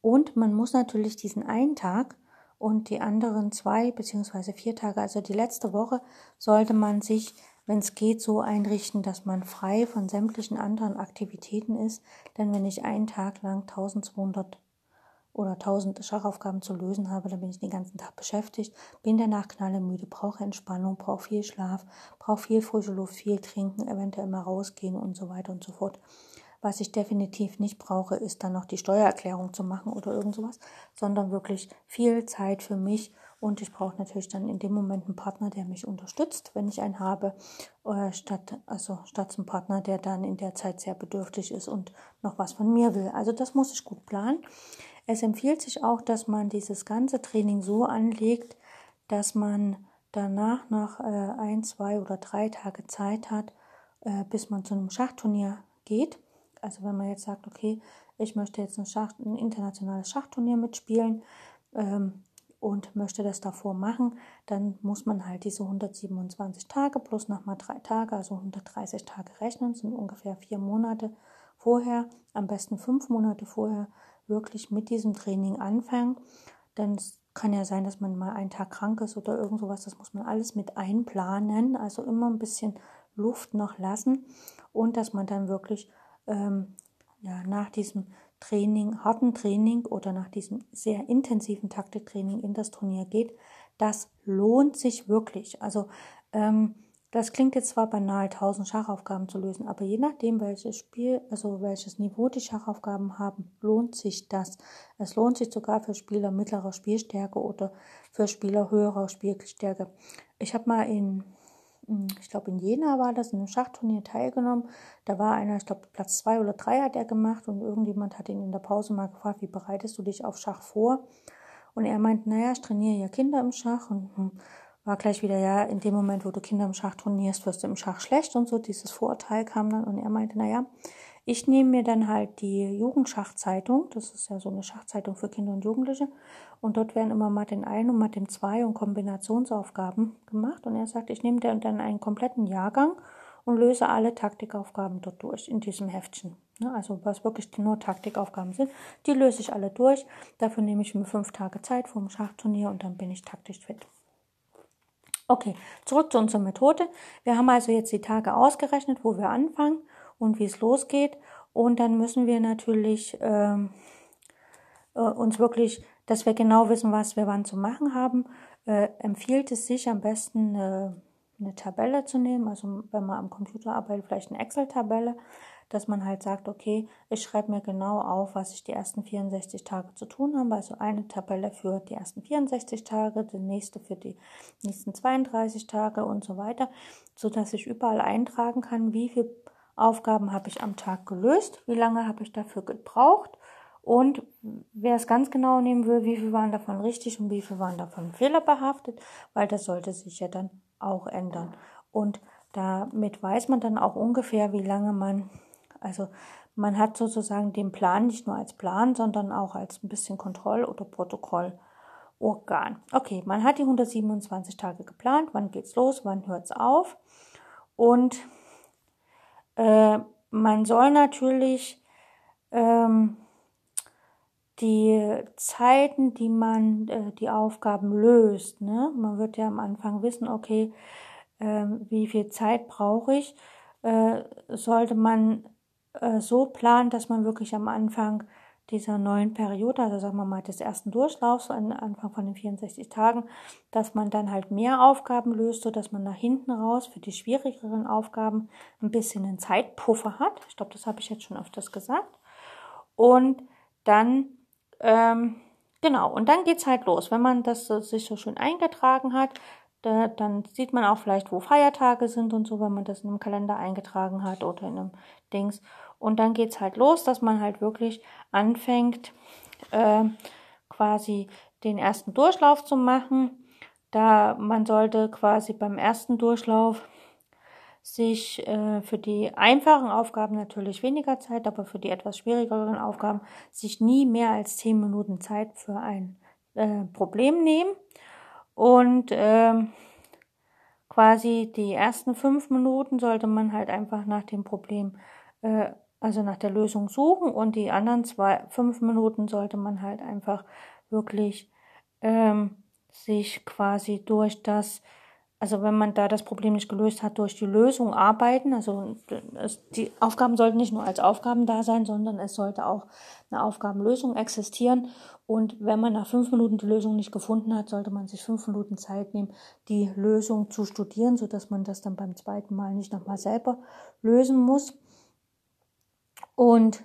Und man muss natürlich diesen einen Tag und die anderen zwei beziehungsweise vier Tage, also die letzte Woche, sollte man sich, wenn es geht, so einrichten, dass man frei von sämtlichen anderen Aktivitäten ist. Denn wenn ich einen Tag lang 1200 oder 1000 Schachaufgaben zu lösen habe, dann bin ich den ganzen Tag beschäftigt, bin danach knallemüde, brauche Entspannung, brauche viel Schlaf, brauche viel frische Luft, viel trinken, eventuell mal rausgehen und so weiter und so fort. Was ich definitiv nicht brauche, ist dann noch die Steuererklärung zu machen oder irgend sowas, sondern wirklich viel Zeit für mich und ich brauche natürlich dann in dem Moment einen Partner, der mich unterstützt, wenn ich einen habe, äh, statt, also statt einen Partner, der dann in der Zeit sehr bedürftig ist und noch was von mir will. Also das muss ich gut planen. Es empfiehlt sich auch, dass man dieses ganze Training so anlegt, dass man danach noch äh, ein, zwei oder drei Tage Zeit hat, äh, bis man zu einem Schachturnier geht. Also wenn man jetzt sagt, okay, ich möchte jetzt ein, Schach, ein internationales Schachturnier mitspielen ähm, und möchte das davor machen, dann muss man halt diese 127 Tage plus nochmal drei Tage, also 130 Tage rechnen, sind ungefähr vier Monate vorher, am besten fünf Monate vorher wirklich mit diesem Training anfangen. Denn es kann ja sein, dass man mal einen Tag krank ist oder irgend sowas. Das muss man alles mit einplanen. Also immer ein bisschen Luft noch lassen und dass man dann wirklich ähm, ja, nach diesem Training, harten Training oder nach diesem sehr intensiven Taktiktraining in das Turnier geht. Das lohnt sich wirklich. Also ähm, das klingt jetzt zwar banal, 1000 Schachaufgaben zu lösen, aber je nachdem, welches Spiel, also welches Niveau die Schachaufgaben haben, lohnt sich das. Es lohnt sich sogar für Spieler mittlerer Spielstärke oder für Spieler höherer Spielstärke. Ich habe mal in, ich glaube in Jena war das, in einem Schachturnier teilgenommen. Da war einer, ich glaube Platz zwei oder drei hat er gemacht und irgendjemand hat ihn in der Pause mal gefragt, wie bereitest du dich auf Schach vor? Und er meint, naja, ich trainiere ja Kinder im Schach und hm, war gleich wieder, ja, in dem Moment, wo du Kinder im Schach trainierst, wirst du im Schach schlecht und so. Dieses Vorurteil kam dann und er meinte, naja, ich nehme mir dann halt die Jugendschachzeitung, das ist ja so eine Schachzeitung für Kinder und Jugendliche, und dort werden immer Martin 1 und Martin 2 und Kombinationsaufgaben gemacht. Und er sagt, ich nehme dann einen kompletten Jahrgang und löse alle Taktikaufgaben dort durch in diesem Heftchen. Also was wirklich nur Taktikaufgaben sind, die löse ich alle durch. Dafür nehme ich mir fünf Tage Zeit vor dem Schachturnier und dann bin ich taktisch fit. Okay, zurück zu unserer Methode. Wir haben also jetzt die Tage ausgerechnet, wo wir anfangen und wie es losgeht. Und dann müssen wir natürlich ähm, äh, uns wirklich, dass wir genau wissen, was wir wann zu machen haben, äh, empfiehlt es sich am besten äh, eine Tabelle zu nehmen. Also wenn man am Computer arbeitet, vielleicht eine Excel-Tabelle dass man halt sagt, okay, ich schreibe mir genau auf, was ich die ersten 64 Tage zu tun habe. Also eine Tabelle für die ersten 64 Tage, die nächste für die nächsten 32 Tage und so weiter, so dass ich überall eintragen kann, wie viele Aufgaben habe ich am Tag gelöst, wie lange habe ich dafür gebraucht und wer es ganz genau nehmen will, wie viel waren davon richtig und wie viel waren davon fehlerbehaftet, weil das sollte sich ja dann auch ändern. Und damit weiß man dann auch ungefähr, wie lange man also man hat sozusagen den Plan nicht nur als Plan, sondern auch als ein bisschen Kontroll- oder Protokollorgan. Okay, man hat die 127 Tage geplant, wann geht's los, wann hört's auf. Und äh, man soll natürlich ähm, die Zeiten, die man äh, die Aufgaben löst, ne? man wird ja am Anfang wissen, okay, äh, wie viel Zeit brauche ich, äh, sollte man äh, so plant, dass man wirklich am Anfang dieser neuen Periode, also sagen wir mal des ersten Durchlaufs, an Anfang von den 64 Tagen, dass man dann halt mehr Aufgaben löst, so dass man nach hinten raus für die schwierigeren Aufgaben ein bisschen einen Zeitpuffer hat. Ich glaube, das habe ich jetzt schon öfters gesagt. Und dann, ähm, genau, und dann geht's halt los. Wenn man das sich so schön eingetragen hat, da, dann sieht man auch vielleicht, wo Feiertage sind und so, wenn man das in einem Kalender eingetragen hat oder in einem Dings. Und dann geht's halt los, dass man halt wirklich anfängt, äh, quasi den ersten Durchlauf zu machen. Da man sollte quasi beim ersten Durchlauf sich äh, für die einfachen Aufgaben natürlich weniger Zeit, aber für die etwas schwierigeren Aufgaben sich nie mehr als zehn Minuten Zeit für ein äh, Problem nehmen und ähm, quasi die ersten fünf Minuten sollte man halt einfach nach dem Problem, äh, also nach der Lösung suchen und die anderen zwei, fünf Minuten sollte man halt einfach wirklich ähm, sich quasi durch das also wenn man da das Problem nicht gelöst hat, durch die Lösung arbeiten. Also es, die Aufgaben sollten nicht nur als Aufgaben da sein, sondern es sollte auch eine Aufgabenlösung existieren. Und wenn man nach fünf Minuten die Lösung nicht gefunden hat, sollte man sich fünf Minuten Zeit nehmen, die Lösung zu studieren, sodass man das dann beim zweiten Mal nicht nochmal selber lösen muss. Und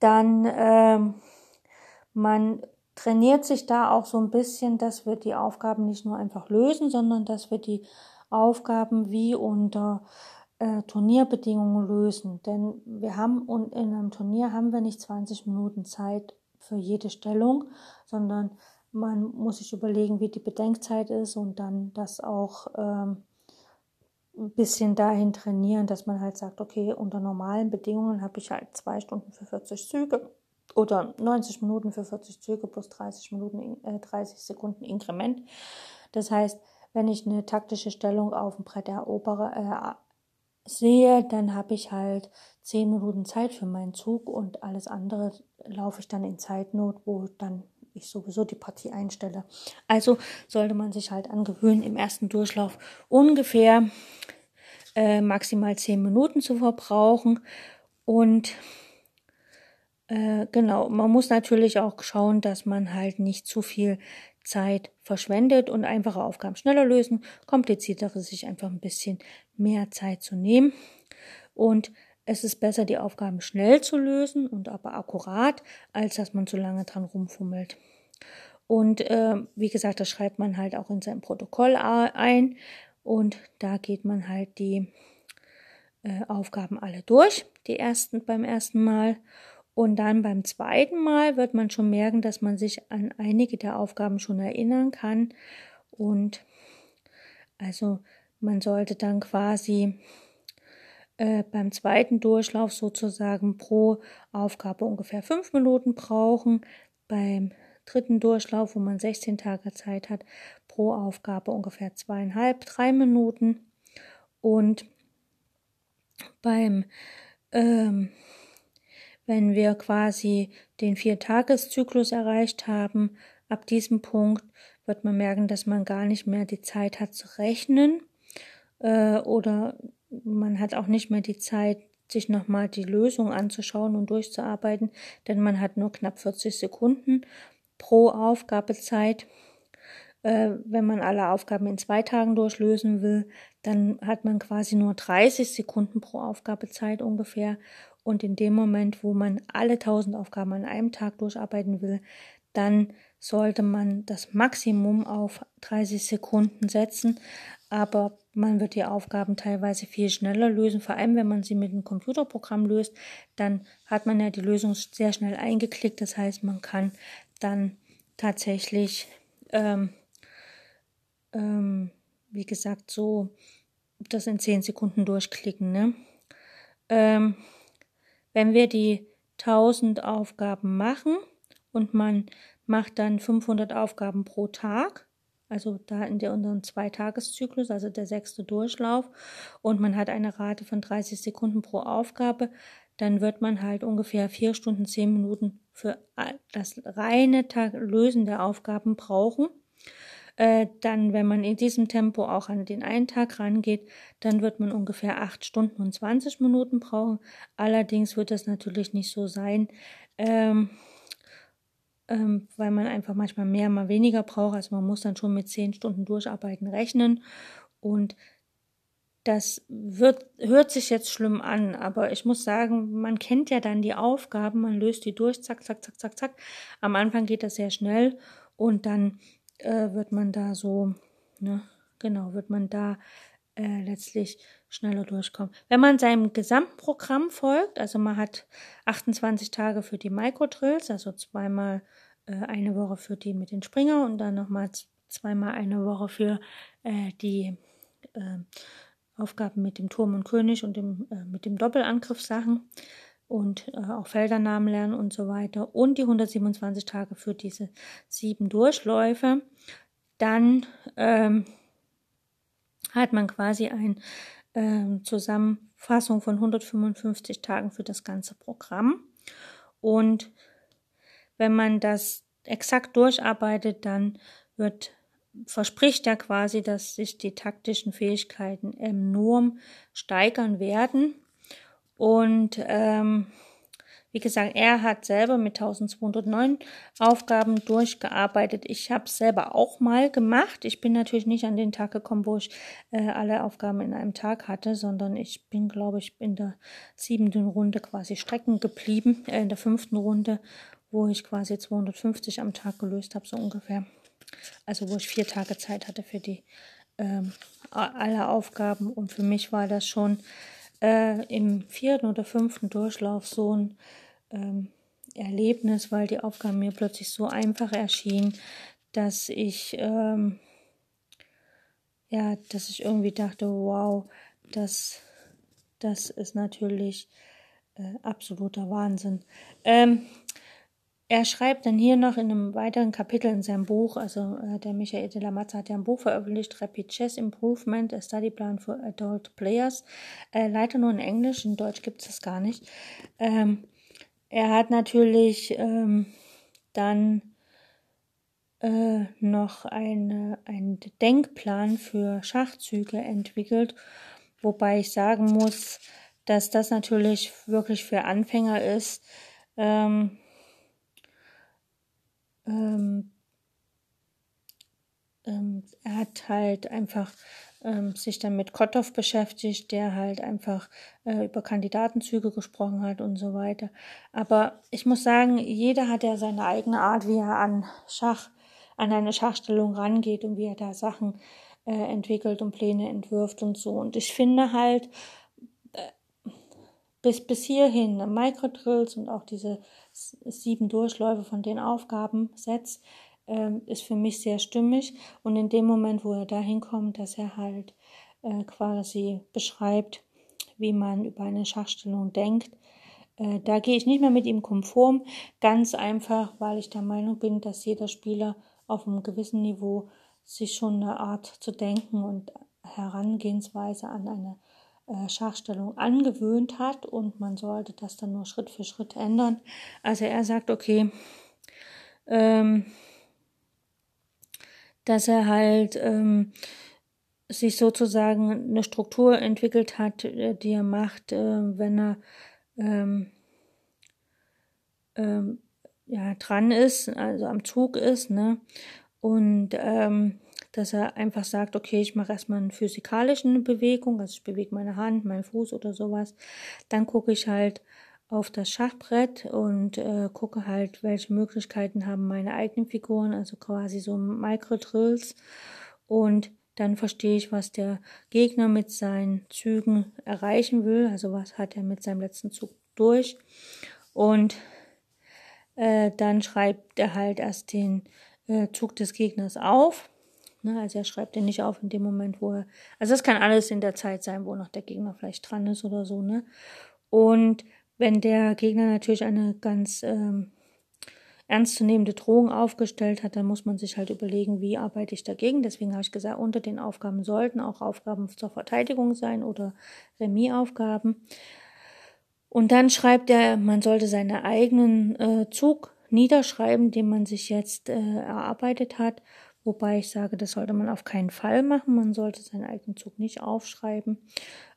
dann ähm, man trainiert sich da auch so ein bisschen, dass wir die Aufgaben nicht nur einfach lösen, sondern dass wir die Aufgaben wie unter äh, Turnierbedingungen lösen. Denn wir haben und in einem Turnier haben wir nicht 20 Minuten Zeit für jede Stellung, sondern man muss sich überlegen, wie die Bedenkzeit ist und dann das auch ähm, ein bisschen dahin trainieren, dass man halt sagt, okay, unter normalen Bedingungen habe ich halt zwei Stunden für 40 Züge oder 90 Minuten für 40 Züge plus 30 Minuten, äh, 30 Sekunden Inkrement. Das heißt, wenn ich eine taktische Stellung auf dem Brett erobere, äh, sehe, dann habe ich halt 10 Minuten Zeit für meinen Zug und alles andere laufe ich dann in Zeitnot, wo dann ich sowieso die Partie einstelle. Also sollte man sich halt angewöhnen, im ersten Durchlauf ungefähr äh, maximal 10 Minuten zu verbrauchen und äh, genau, man muss natürlich auch schauen, dass man halt nicht zu viel Zeit verschwendet und einfache Aufgaben schneller lösen, kompliziertere sich einfach ein bisschen mehr Zeit zu nehmen. Und es ist besser, die Aufgaben schnell zu lösen und aber akkurat, als dass man zu lange dran rumfummelt. Und äh, wie gesagt, das schreibt man halt auch in sein Protokoll ein und da geht man halt die äh, Aufgaben alle durch, die ersten beim ersten Mal und dann beim zweiten Mal wird man schon merken, dass man sich an einige der Aufgaben schon erinnern kann. Und also man sollte dann quasi äh, beim zweiten Durchlauf sozusagen pro Aufgabe ungefähr fünf Minuten brauchen. Beim dritten Durchlauf, wo man 16 Tage Zeit hat, pro Aufgabe ungefähr zweieinhalb, drei Minuten. Und beim ähm, wenn wir quasi den Viertageszyklus erreicht haben, ab diesem Punkt wird man merken, dass man gar nicht mehr die Zeit hat zu rechnen äh, oder man hat auch nicht mehr die Zeit, sich nochmal die Lösung anzuschauen und durchzuarbeiten, denn man hat nur knapp 40 Sekunden pro Aufgabezeit. Äh, wenn man alle Aufgaben in zwei Tagen durchlösen will, dann hat man quasi nur 30 Sekunden pro Aufgabezeit ungefähr und in dem Moment, wo man alle 1000 Aufgaben an einem Tag durcharbeiten will, dann sollte man das Maximum auf 30 Sekunden setzen. Aber man wird die Aufgaben teilweise viel schneller lösen. Vor allem, wenn man sie mit einem Computerprogramm löst, dann hat man ja die Lösung sehr schnell eingeklickt. Das heißt, man kann dann tatsächlich, ähm, ähm, wie gesagt, so das in 10 Sekunden durchklicken. Ne? Ähm, wenn wir die 1000 Aufgaben machen und man macht dann 500 Aufgaben pro Tag, also da in der unseren Zweitageszyklus, also der sechste Durchlauf, und man hat eine Rate von 30 Sekunden pro Aufgabe, dann wird man halt ungefähr vier Stunden, zehn Minuten für das reine Lösen der Aufgaben brauchen. Äh, dann, wenn man in diesem Tempo auch an den einen Tag rangeht, dann wird man ungefähr acht Stunden und 20 Minuten brauchen. Allerdings wird das natürlich nicht so sein, ähm, ähm, weil man einfach manchmal mehr, mal weniger braucht. Also man muss dann schon mit zehn Stunden Durcharbeiten rechnen. Und das wird, hört sich jetzt schlimm an, aber ich muss sagen, man kennt ja dann die Aufgaben, man löst die durch, zack, zack, zack, zack, zack. Am Anfang geht das sehr schnell und dann äh, wird man da so, ne, genau, wird man da äh, letztlich schneller durchkommen. Wenn man seinem Gesamtprogramm folgt, also man hat 28 Tage für die Microdrills, also zweimal äh, eine Woche für die mit den Springer und dann nochmal zweimal eine Woche für äh, die äh, Aufgaben mit dem Turm und König und dem, äh, mit dem Doppelangriffssachen und äh, auch Feldernamen lernen und so weiter und die 127 Tage für diese sieben Durchläufe, dann ähm, hat man quasi eine ähm, Zusammenfassung von 155 Tagen für das ganze Programm. Und wenn man das exakt durcharbeitet, dann wird verspricht er quasi, dass sich die taktischen Fähigkeiten enorm steigern werden. Und ähm, wie gesagt, er hat selber mit 1209 Aufgaben durchgearbeitet. Ich habe es selber auch mal gemacht. Ich bin natürlich nicht an den Tag gekommen, wo ich äh, alle Aufgaben in einem Tag hatte, sondern ich bin, glaube ich, in der siebten Runde quasi strecken geblieben, äh, in der fünften Runde, wo ich quasi 250 am Tag gelöst habe, so ungefähr. Also wo ich vier Tage Zeit hatte für die ähm, alle Aufgaben. Und für mich war das schon äh, im vierten oder fünften Durchlauf so ein ähm, Erlebnis, weil die Aufgaben mir plötzlich so einfach erschienen, dass ich ähm, ja, dass ich irgendwie dachte, wow, das, das ist natürlich äh, absoluter Wahnsinn. Ähm, er schreibt dann hier noch in einem weiteren Kapitel in seinem Buch, also äh, der Michael de la Matza hat ja ein Buch veröffentlicht, Rapid Chess Improvement, a Study Plan for Adult Players, äh, leider nur in Englisch, in Deutsch gibt es das gar nicht. Ähm, er hat natürlich ähm, dann äh, noch eine, einen Denkplan für Schachzüge entwickelt, wobei ich sagen muss, dass das natürlich wirklich für Anfänger ist. Ähm, ähm, ähm, er hat halt einfach ähm, sich dann mit Kotthoff beschäftigt, der halt einfach äh, über Kandidatenzüge gesprochen hat und so weiter. Aber ich muss sagen, jeder hat ja seine eigene Art, wie er an Schach, an eine Schachstellung rangeht und wie er da Sachen äh, entwickelt und Pläne entwirft und so. Und ich finde halt, äh, bis, bis hierhin, Microdrills und auch diese sieben Durchläufe von den Aufgabensets ähm, ist für mich sehr stimmig. Und in dem Moment, wo er dahin kommt, dass er halt äh, quasi beschreibt, wie man über eine Schachstellung denkt, äh, da gehe ich nicht mehr mit ihm konform. Ganz einfach, weil ich der Meinung bin, dass jeder Spieler auf einem gewissen Niveau sich schon eine Art zu denken und Herangehensweise an eine äh, Schachstellung angewöhnt hat und man sollte das dann nur Schritt für Schritt ändern. Also er sagt, okay, ähm, dass er halt ähm, sich sozusagen eine Struktur entwickelt hat, äh, die er macht, äh, wenn er ähm, ähm, ja, dran ist, also am Zug ist, ne? Und ähm, dass er einfach sagt, okay, ich mache erstmal eine physikalische Bewegung, also ich bewege meine Hand, meinen Fuß oder sowas. Dann gucke ich halt auf das Schachbrett und äh, gucke halt, welche Möglichkeiten haben meine eigenen Figuren, also quasi so Microdrills. Und dann verstehe ich, was der Gegner mit seinen Zügen erreichen will, also was hat er mit seinem letzten Zug durch. Und äh, dann schreibt er halt erst den äh, Zug des Gegners auf Ne? Also er schreibt den nicht auf in dem Moment, wo er. Also das kann alles in der Zeit sein, wo noch der Gegner vielleicht dran ist oder so, ne? Und wenn der Gegner natürlich eine ganz ähm, ernstzunehmende Drohung aufgestellt hat, dann muss man sich halt überlegen, wie arbeite ich dagegen. Deswegen habe ich gesagt, unter den Aufgaben sollten auch Aufgaben zur Verteidigung sein oder Remis-Aufgaben. Und dann schreibt er, man sollte seinen eigenen äh, Zug niederschreiben, den man sich jetzt äh, erarbeitet hat Wobei ich sage, das sollte man auf keinen Fall machen. Man sollte seinen eigenen Zug nicht aufschreiben.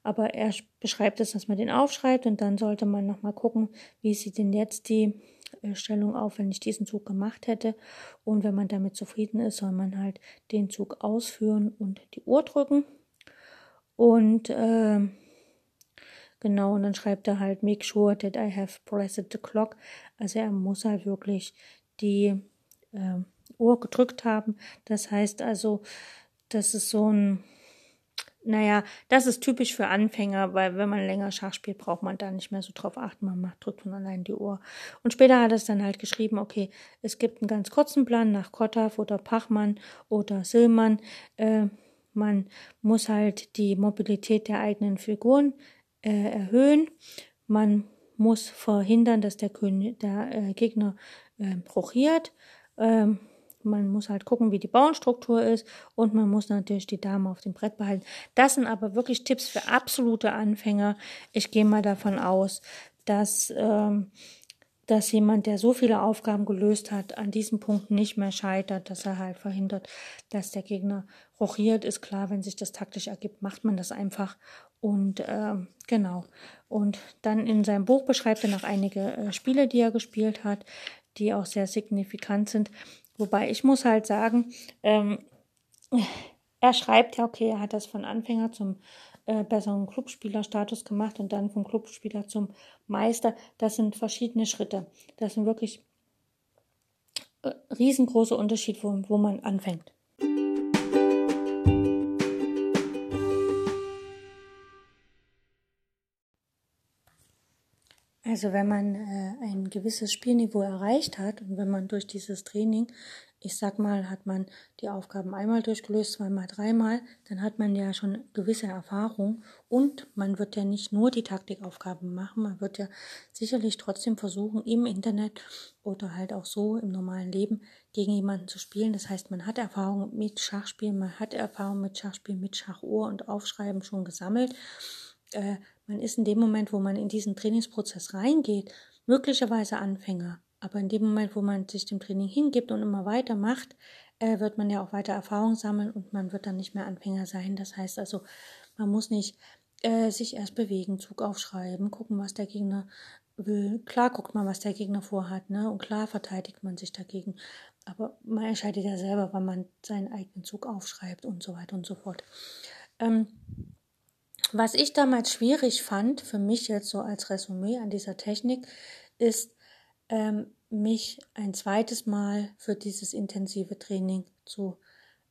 Aber er beschreibt es, dass man den aufschreibt und dann sollte man nochmal gucken, wie sieht denn jetzt die äh, Stellung auf, wenn ich diesen Zug gemacht hätte. Und wenn man damit zufrieden ist, soll man halt den Zug ausführen und die Uhr drücken. Und äh, genau, und dann schreibt er halt, make sure that I have pressed the clock. Also er muss halt wirklich die äh, Uhr gedrückt haben. Das heißt also, das ist so ein naja, das ist typisch für Anfänger, weil wenn man länger Schach spielt, braucht man da nicht mehr so drauf achten. Man macht, drückt von allein die Uhr. Und später hat es dann halt geschrieben, okay, es gibt einen ganz kurzen Plan nach Kottav oder Pachmann oder Sillmann. Äh, man muss halt die Mobilität der eigenen Figuren äh, erhöhen. Man muss verhindern, dass der, König, der äh, Gegner äh, prochiert. Ähm, man muss halt gucken, wie die Bauernstruktur ist und man muss natürlich die Dame auf dem Brett behalten. Das sind aber wirklich Tipps für absolute Anfänger. Ich gehe mal davon aus, dass, ähm, dass jemand, der so viele Aufgaben gelöst hat, an diesem Punkt nicht mehr scheitert, dass er halt verhindert, dass der Gegner rochiert. Ist klar, wenn sich das taktisch ergibt, macht man das einfach. Und ähm, genau. Und dann in seinem Buch beschreibt er noch einige äh, Spiele, die er gespielt hat, die auch sehr signifikant sind. Wobei ich muss halt sagen, ähm, er schreibt ja, okay, er hat das von Anfänger zum äh, besseren Clubspielerstatus gemacht und dann vom Clubspieler zum Meister. Das sind verschiedene Schritte. Das sind wirklich äh, riesengroße Unterschied, wo, wo man anfängt. Also wenn man äh, ein gewisses Spielniveau erreicht hat und wenn man durch dieses Training, ich sag mal, hat man die Aufgaben einmal durchgelöst, zweimal, dreimal, dann hat man ja schon gewisse Erfahrung und man wird ja nicht nur die Taktikaufgaben machen, man wird ja sicherlich trotzdem versuchen, im Internet oder halt auch so im normalen Leben gegen jemanden zu spielen. Das heißt, man hat Erfahrung mit Schachspielen, man hat Erfahrung mit Schachspielen, mit Schachuhr und Aufschreiben schon gesammelt. Äh, man ist in dem Moment, wo man in diesen Trainingsprozess reingeht, möglicherweise Anfänger. Aber in dem Moment, wo man sich dem Training hingibt und immer weitermacht, äh, wird man ja auch weiter Erfahrung sammeln und man wird dann nicht mehr Anfänger sein. Das heißt also, man muss nicht äh, sich erst bewegen, Zug aufschreiben, gucken, was der Gegner will. Klar guckt man, was der Gegner vorhat, ne? Und klar verteidigt man sich dagegen. Aber man entscheidet ja selber, wann man seinen eigenen Zug aufschreibt und so weiter und so fort. Ähm, was ich damals schwierig fand, für mich jetzt so als Resümee an dieser Technik, ist, ähm, mich ein zweites Mal für dieses intensive Training zu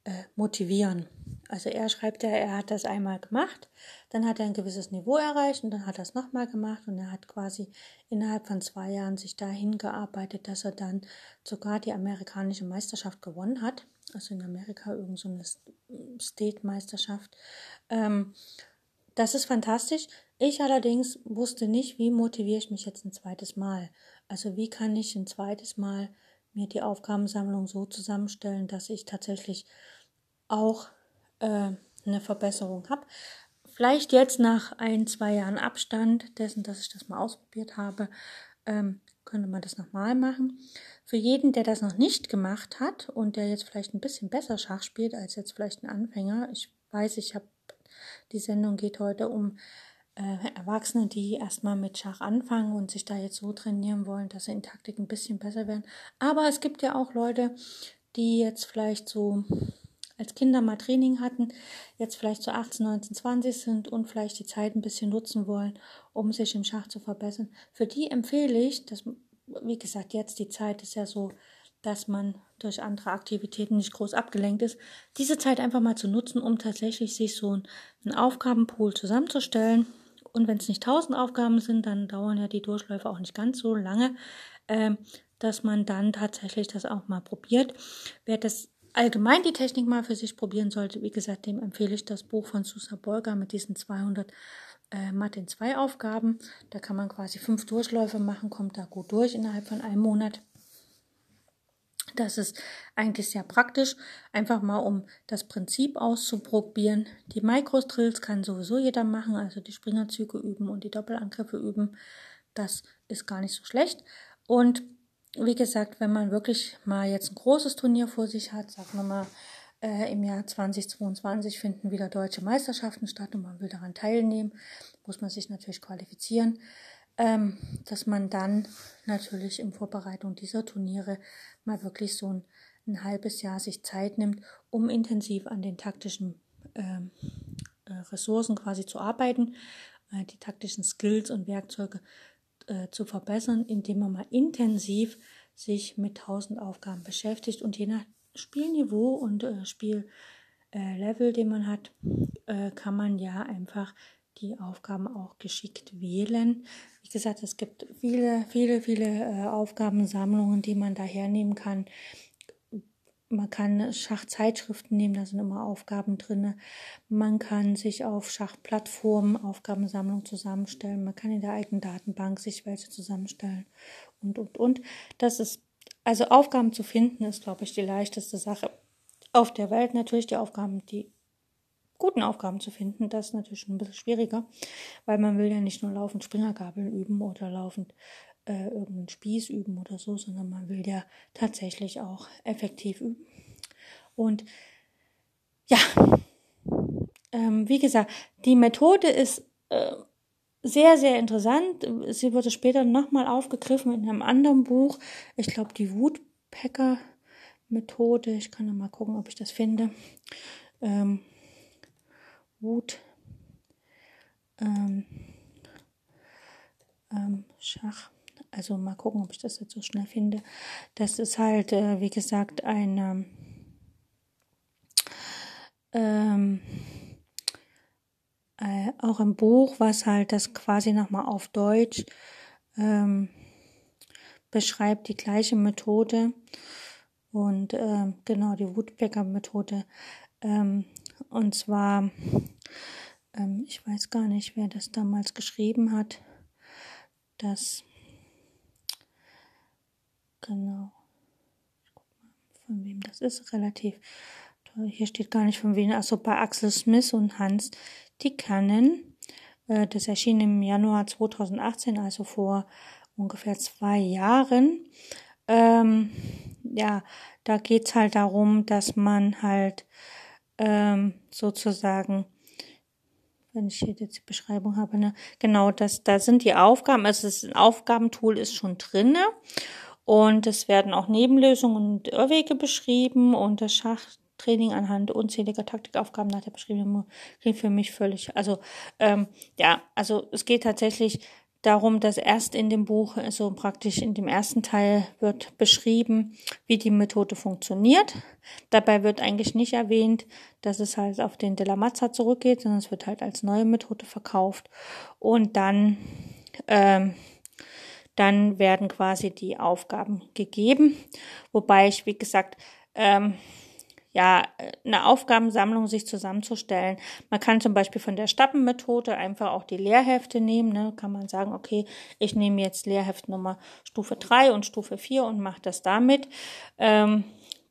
äh, motivieren. Also er schreibt ja, er hat das einmal gemacht, dann hat er ein gewisses Niveau erreicht und dann hat er es nochmal gemacht und er hat quasi innerhalb von zwei Jahren sich dahin gearbeitet, dass er dann sogar die amerikanische Meisterschaft gewonnen hat. Also in Amerika irgend so eine State-Meisterschaft. Ähm, das ist fantastisch. Ich allerdings wusste nicht, wie motiviere ich mich jetzt ein zweites Mal. Also wie kann ich ein zweites Mal mir die Aufgabensammlung so zusammenstellen, dass ich tatsächlich auch äh, eine Verbesserung habe. Vielleicht jetzt nach ein, zwei Jahren Abstand dessen, dass ich das mal ausprobiert habe, ähm, könnte man das nochmal machen. Für jeden, der das noch nicht gemacht hat und der jetzt vielleicht ein bisschen besser Schach spielt als jetzt vielleicht ein Anfänger, ich weiß, ich habe die Sendung geht heute um äh, Erwachsene, die erstmal mit Schach anfangen und sich da jetzt so trainieren wollen, dass sie in Taktik ein bisschen besser werden. Aber es gibt ja auch Leute, die jetzt vielleicht so als Kinder mal Training hatten, jetzt vielleicht so 18, 19, 20 sind und vielleicht die Zeit ein bisschen nutzen wollen, um sich im Schach zu verbessern. Für die empfehle ich, dass, wie gesagt, jetzt die Zeit ist ja so dass man durch andere Aktivitäten nicht groß abgelenkt ist, diese Zeit einfach mal zu nutzen, um tatsächlich sich so einen Aufgabenpool zusammenzustellen. Und wenn es nicht tausend Aufgaben sind, dann dauern ja die Durchläufe auch nicht ganz so lange, äh, dass man dann tatsächlich das auch mal probiert. Wer das allgemein die Technik mal für sich probieren sollte, wie gesagt, dem empfehle ich das Buch von Susa Bolger mit diesen 200 äh, Mathe in zwei Aufgaben. Da kann man quasi fünf Durchläufe machen, kommt da gut durch innerhalb von einem Monat. Das ist eigentlich sehr praktisch, einfach mal um das Prinzip auszuprobieren. Die Microdrills kann sowieso jeder machen, also die Springerzüge üben und die Doppelangriffe üben. Das ist gar nicht so schlecht. Und wie gesagt, wenn man wirklich mal jetzt ein großes Turnier vor sich hat, sagen wir mal, äh, im Jahr 2022 finden wieder deutsche Meisterschaften statt und man will daran teilnehmen, muss man sich natürlich qualifizieren. Ähm, dass man dann natürlich in Vorbereitung dieser Turniere mal wirklich so ein, ein halbes Jahr sich Zeit nimmt, um intensiv an den taktischen ähm, äh, Ressourcen quasi zu arbeiten, äh, die taktischen Skills und Werkzeuge äh, zu verbessern, indem man mal intensiv sich mit tausend Aufgaben beschäftigt und je nach Spielniveau und äh, Spiellevel, den man hat, äh, kann man ja einfach die Aufgaben auch geschickt wählen. Wie gesagt, es gibt viele, viele, viele äh, Aufgabensammlungen, die man da hernehmen kann. Man kann Schachzeitschriften nehmen, da sind immer Aufgaben drin. Man kann sich auf Schachplattformen Aufgabensammlungen zusammenstellen. Man kann in der alten Datenbank sich welche zusammenstellen und, und, und. Das ist, also Aufgaben zu finden, ist, glaube ich, die leichteste Sache auf der Welt. Natürlich die Aufgaben, die guten Aufgaben zu finden, das ist natürlich schon ein bisschen schwieriger, weil man will ja nicht nur laufend Springergabeln üben oder laufend äh, irgendeinen Spieß üben oder so, sondern man will ja tatsächlich auch effektiv üben. Und ja, ähm, wie gesagt, die Methode ist äh, sehr, sehr interessant. Sie wurde später nochmal aufgegriffen in einem anderen Buch. Ich glaube, die Woodpecker-Methode. Ich kann noch mal gucken, ob ich das finde. Ähm, Wut, ähm, ähm, Schach. Also mal gucken, ob ich das jetzt so schnell finde. Das ist halt, äh, wie gesagt, ein ähm, äh, auch ein Buch, was halt das quasi nochmal auf Deutsch ähm, beschreibt, die gleiche Methode. Und äh, genau, die Woodpecker-Methode ähm, und zwar, ähm, ich weiß gar nicht, wer das damals geschrieben hat. Das, genau, ich guck mal, von wem das ist, relativ. Hier steht gar nicht von wem, also bei Axel Smith und Hans Tikkanen. Äh, das erschien im Januar 2018, also vor ungefähr zwei Jahren. Ähm, ja, da geht's halt darum, dass man halt ähm, sozusagen, wenn ich hier jetzt die Beschreibung habe, ne, genau, das, da sind die Aufgaben, also das Aufgabentool ist schon drinne und es werden auch Nebenlösungen und Irrwege beschrieben und das Schachtraining anhand unzähliger Taktikaufgaben nach der beschriebenen klingt für mich völlig, also ähm, ja, also es geht tatsächlich darum, dass erst in dem Buch, also praktisch in dem ersten Teil wird beschrieben, wie die Methode funktioniert. Dabei wird eigentlich nicht erwähnt, dass es halt auf den De La Mazza zurückgeht, sondern es wird halt als neue Methode verkauft. Und dann, ähm, dann werden quasi die Aufgaben gegeben. Wobei ich, wie gesagt, ähm, ja, eine Aufgabensammlung sich zusammenzustellen. Man kann zum Beispiel von der Stappenmethode einfach auch die Lehrhefte nehmen. Ne? Kann man sagen, okay, ich nehme jetzt Lehrheft Nummer Stufe 3 und Stufe 4 und mache das damit. Ähm,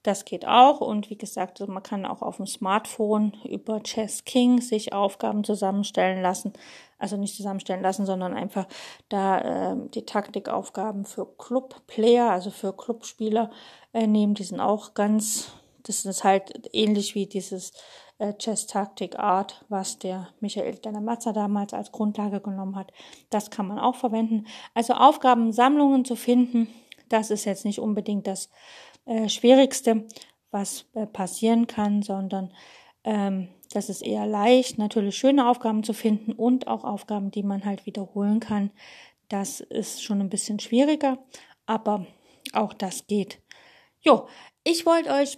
das geht auch. Und wie gesagt, man kann auch auf dem Smartphone über Chess King sich Aufgaben zusammenstellen lassen. Also nicht zusammenstellen lassen, sondern einfach da äh, die Taktikaufgaben für Club-Player, also für Clubspieler äh, nehmen. Die sind auch ganz das ist halt ähnlich wie dieses äh, Chess-Taktik-Art, was der Michael Danamazza damals als Grundlage genommen hat. Das kann man auch verwenden. Also Aufgabensammlungen zu finden, das ist jetzt nicht unbedingt das äh, Schwierigste, was äh, passieren kann, sondern ähm, das ist eher leicht, natürlich schöne Aufgaben zu finden und auch Aufgaben, die man halt wiederholen kann. Das ist schon ein bisschen schwieriger, aber auch das geht. Jo, ich wollte euch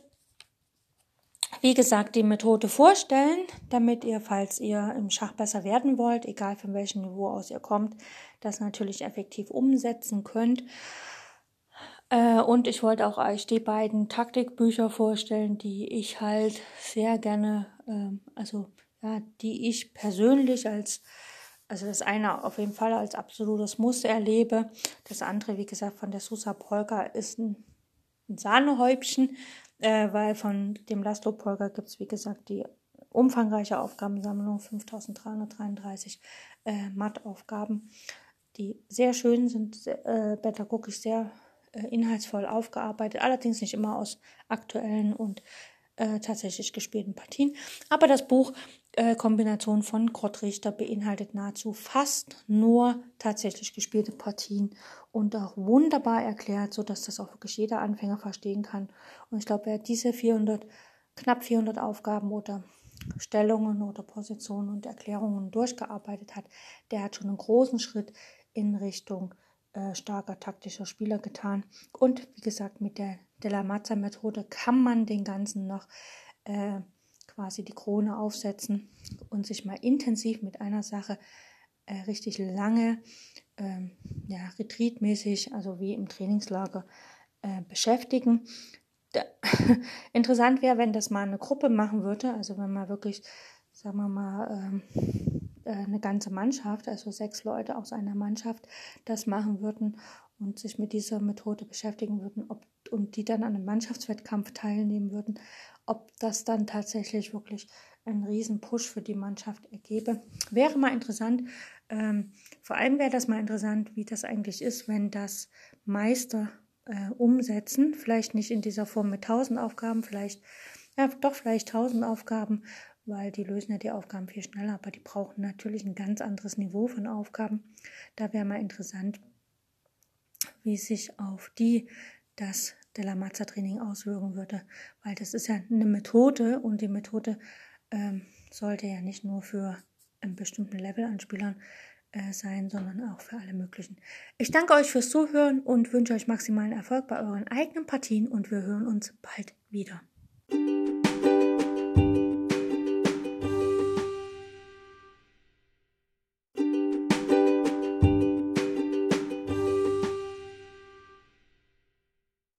wie gesagt, die Methode vorstellen, damit ihr, falls ihr im Schach besser werden wollt, egal von welchem Niveau aus ihr kommt, das natürlich effektiv umsetzen könnt. Äh, und ich wollte auch euch die beiden Taktikbücher vorstellen, die ich halt sehr gerne, ähm, also ja, die ich persönlich als also das eine auf jeden Fall als absolutes Muss erlebe. Das andere, wie gesagt, von der Susa Polka ist ein, ein Sahnehäubchen äh, weil von dem Laszlo Polka gibt es, wie gesagt, die umfangreiche Aufgabensammlung, 5333 äh, Mattaufgaben, die sehr schön sind, äh, pädagogisch sehr äh, inhaltsvoll aufgearbeitet, allerdings nicht immer aus aktuellen und äh, tatsächlich gespielten Partien. Aber das Buch äh, Kombination von Kurt Richter beinhaltet nahezu fast nur tatsächlich gespielte Partien und auch wunderbar erklärt, sodass das auch wirklich jeder Anfänger verstehen kann. Und ich glaube, wer diese 400, knapp 400 Aufgaben oder Stellungen oder Positionen und Erklärungen durchgearbeitet hat, der hat schon einen großen Schritt in Richtung äh, starker taktischer Spieler getan. Und wie gesagt, mit der Della Mazza Methode kann man den Ganzen noch äh, quasi die Krone aufsetzen und sich mal intensiv mit einer Sache äh, richtig lange, ähm, ja, retreatmäßig, also wie im Trainingslager, äh, beschäftigen. Da, interessant wäre, wenn das mal eine Gruppe machen würde, also wenn man wirklich, sagen wir mal, ähm, äh, eine ganze Mannschaft, also sechs Leute aus einer Mannschaft, das machen würden und sich mit dieser Methode beschäftigen würden ob, und die dann an einem Mannschaftswettkampf teilnehmen würden, ob das dann tatsächlich wirklich einen riesen Push für die Mannschaft ergebe. Wäre mal interessant. Ähm, vor allem wäre das mal interessant, wie das eigentlich ist, wenn das Meister äh, umsetzen, vielleicht nicht in dieser Form mit 1000 Aufgaben, vielleicht ja, doch vielleicht 1000 Aufgaben, weil die lösen ja die Aufgaben viel schneller, aber die brauchen natürlich ein ganz anderes Niveau von Aufgaben. Da wäre mal interessant, wie sich auf die das Della Mazza Training auswirken würde, weil das ist ja eine Methode und die Methode ähm, sollte ja nicht nur für einen bestimmten Level an Spielern äh, sein, sondern auch für alle möglichen. Ich danke euch fürs Zuhören und wünsche euch maximalen Erfolg bei euren eigenen Partien und wir hören uns bald wieder.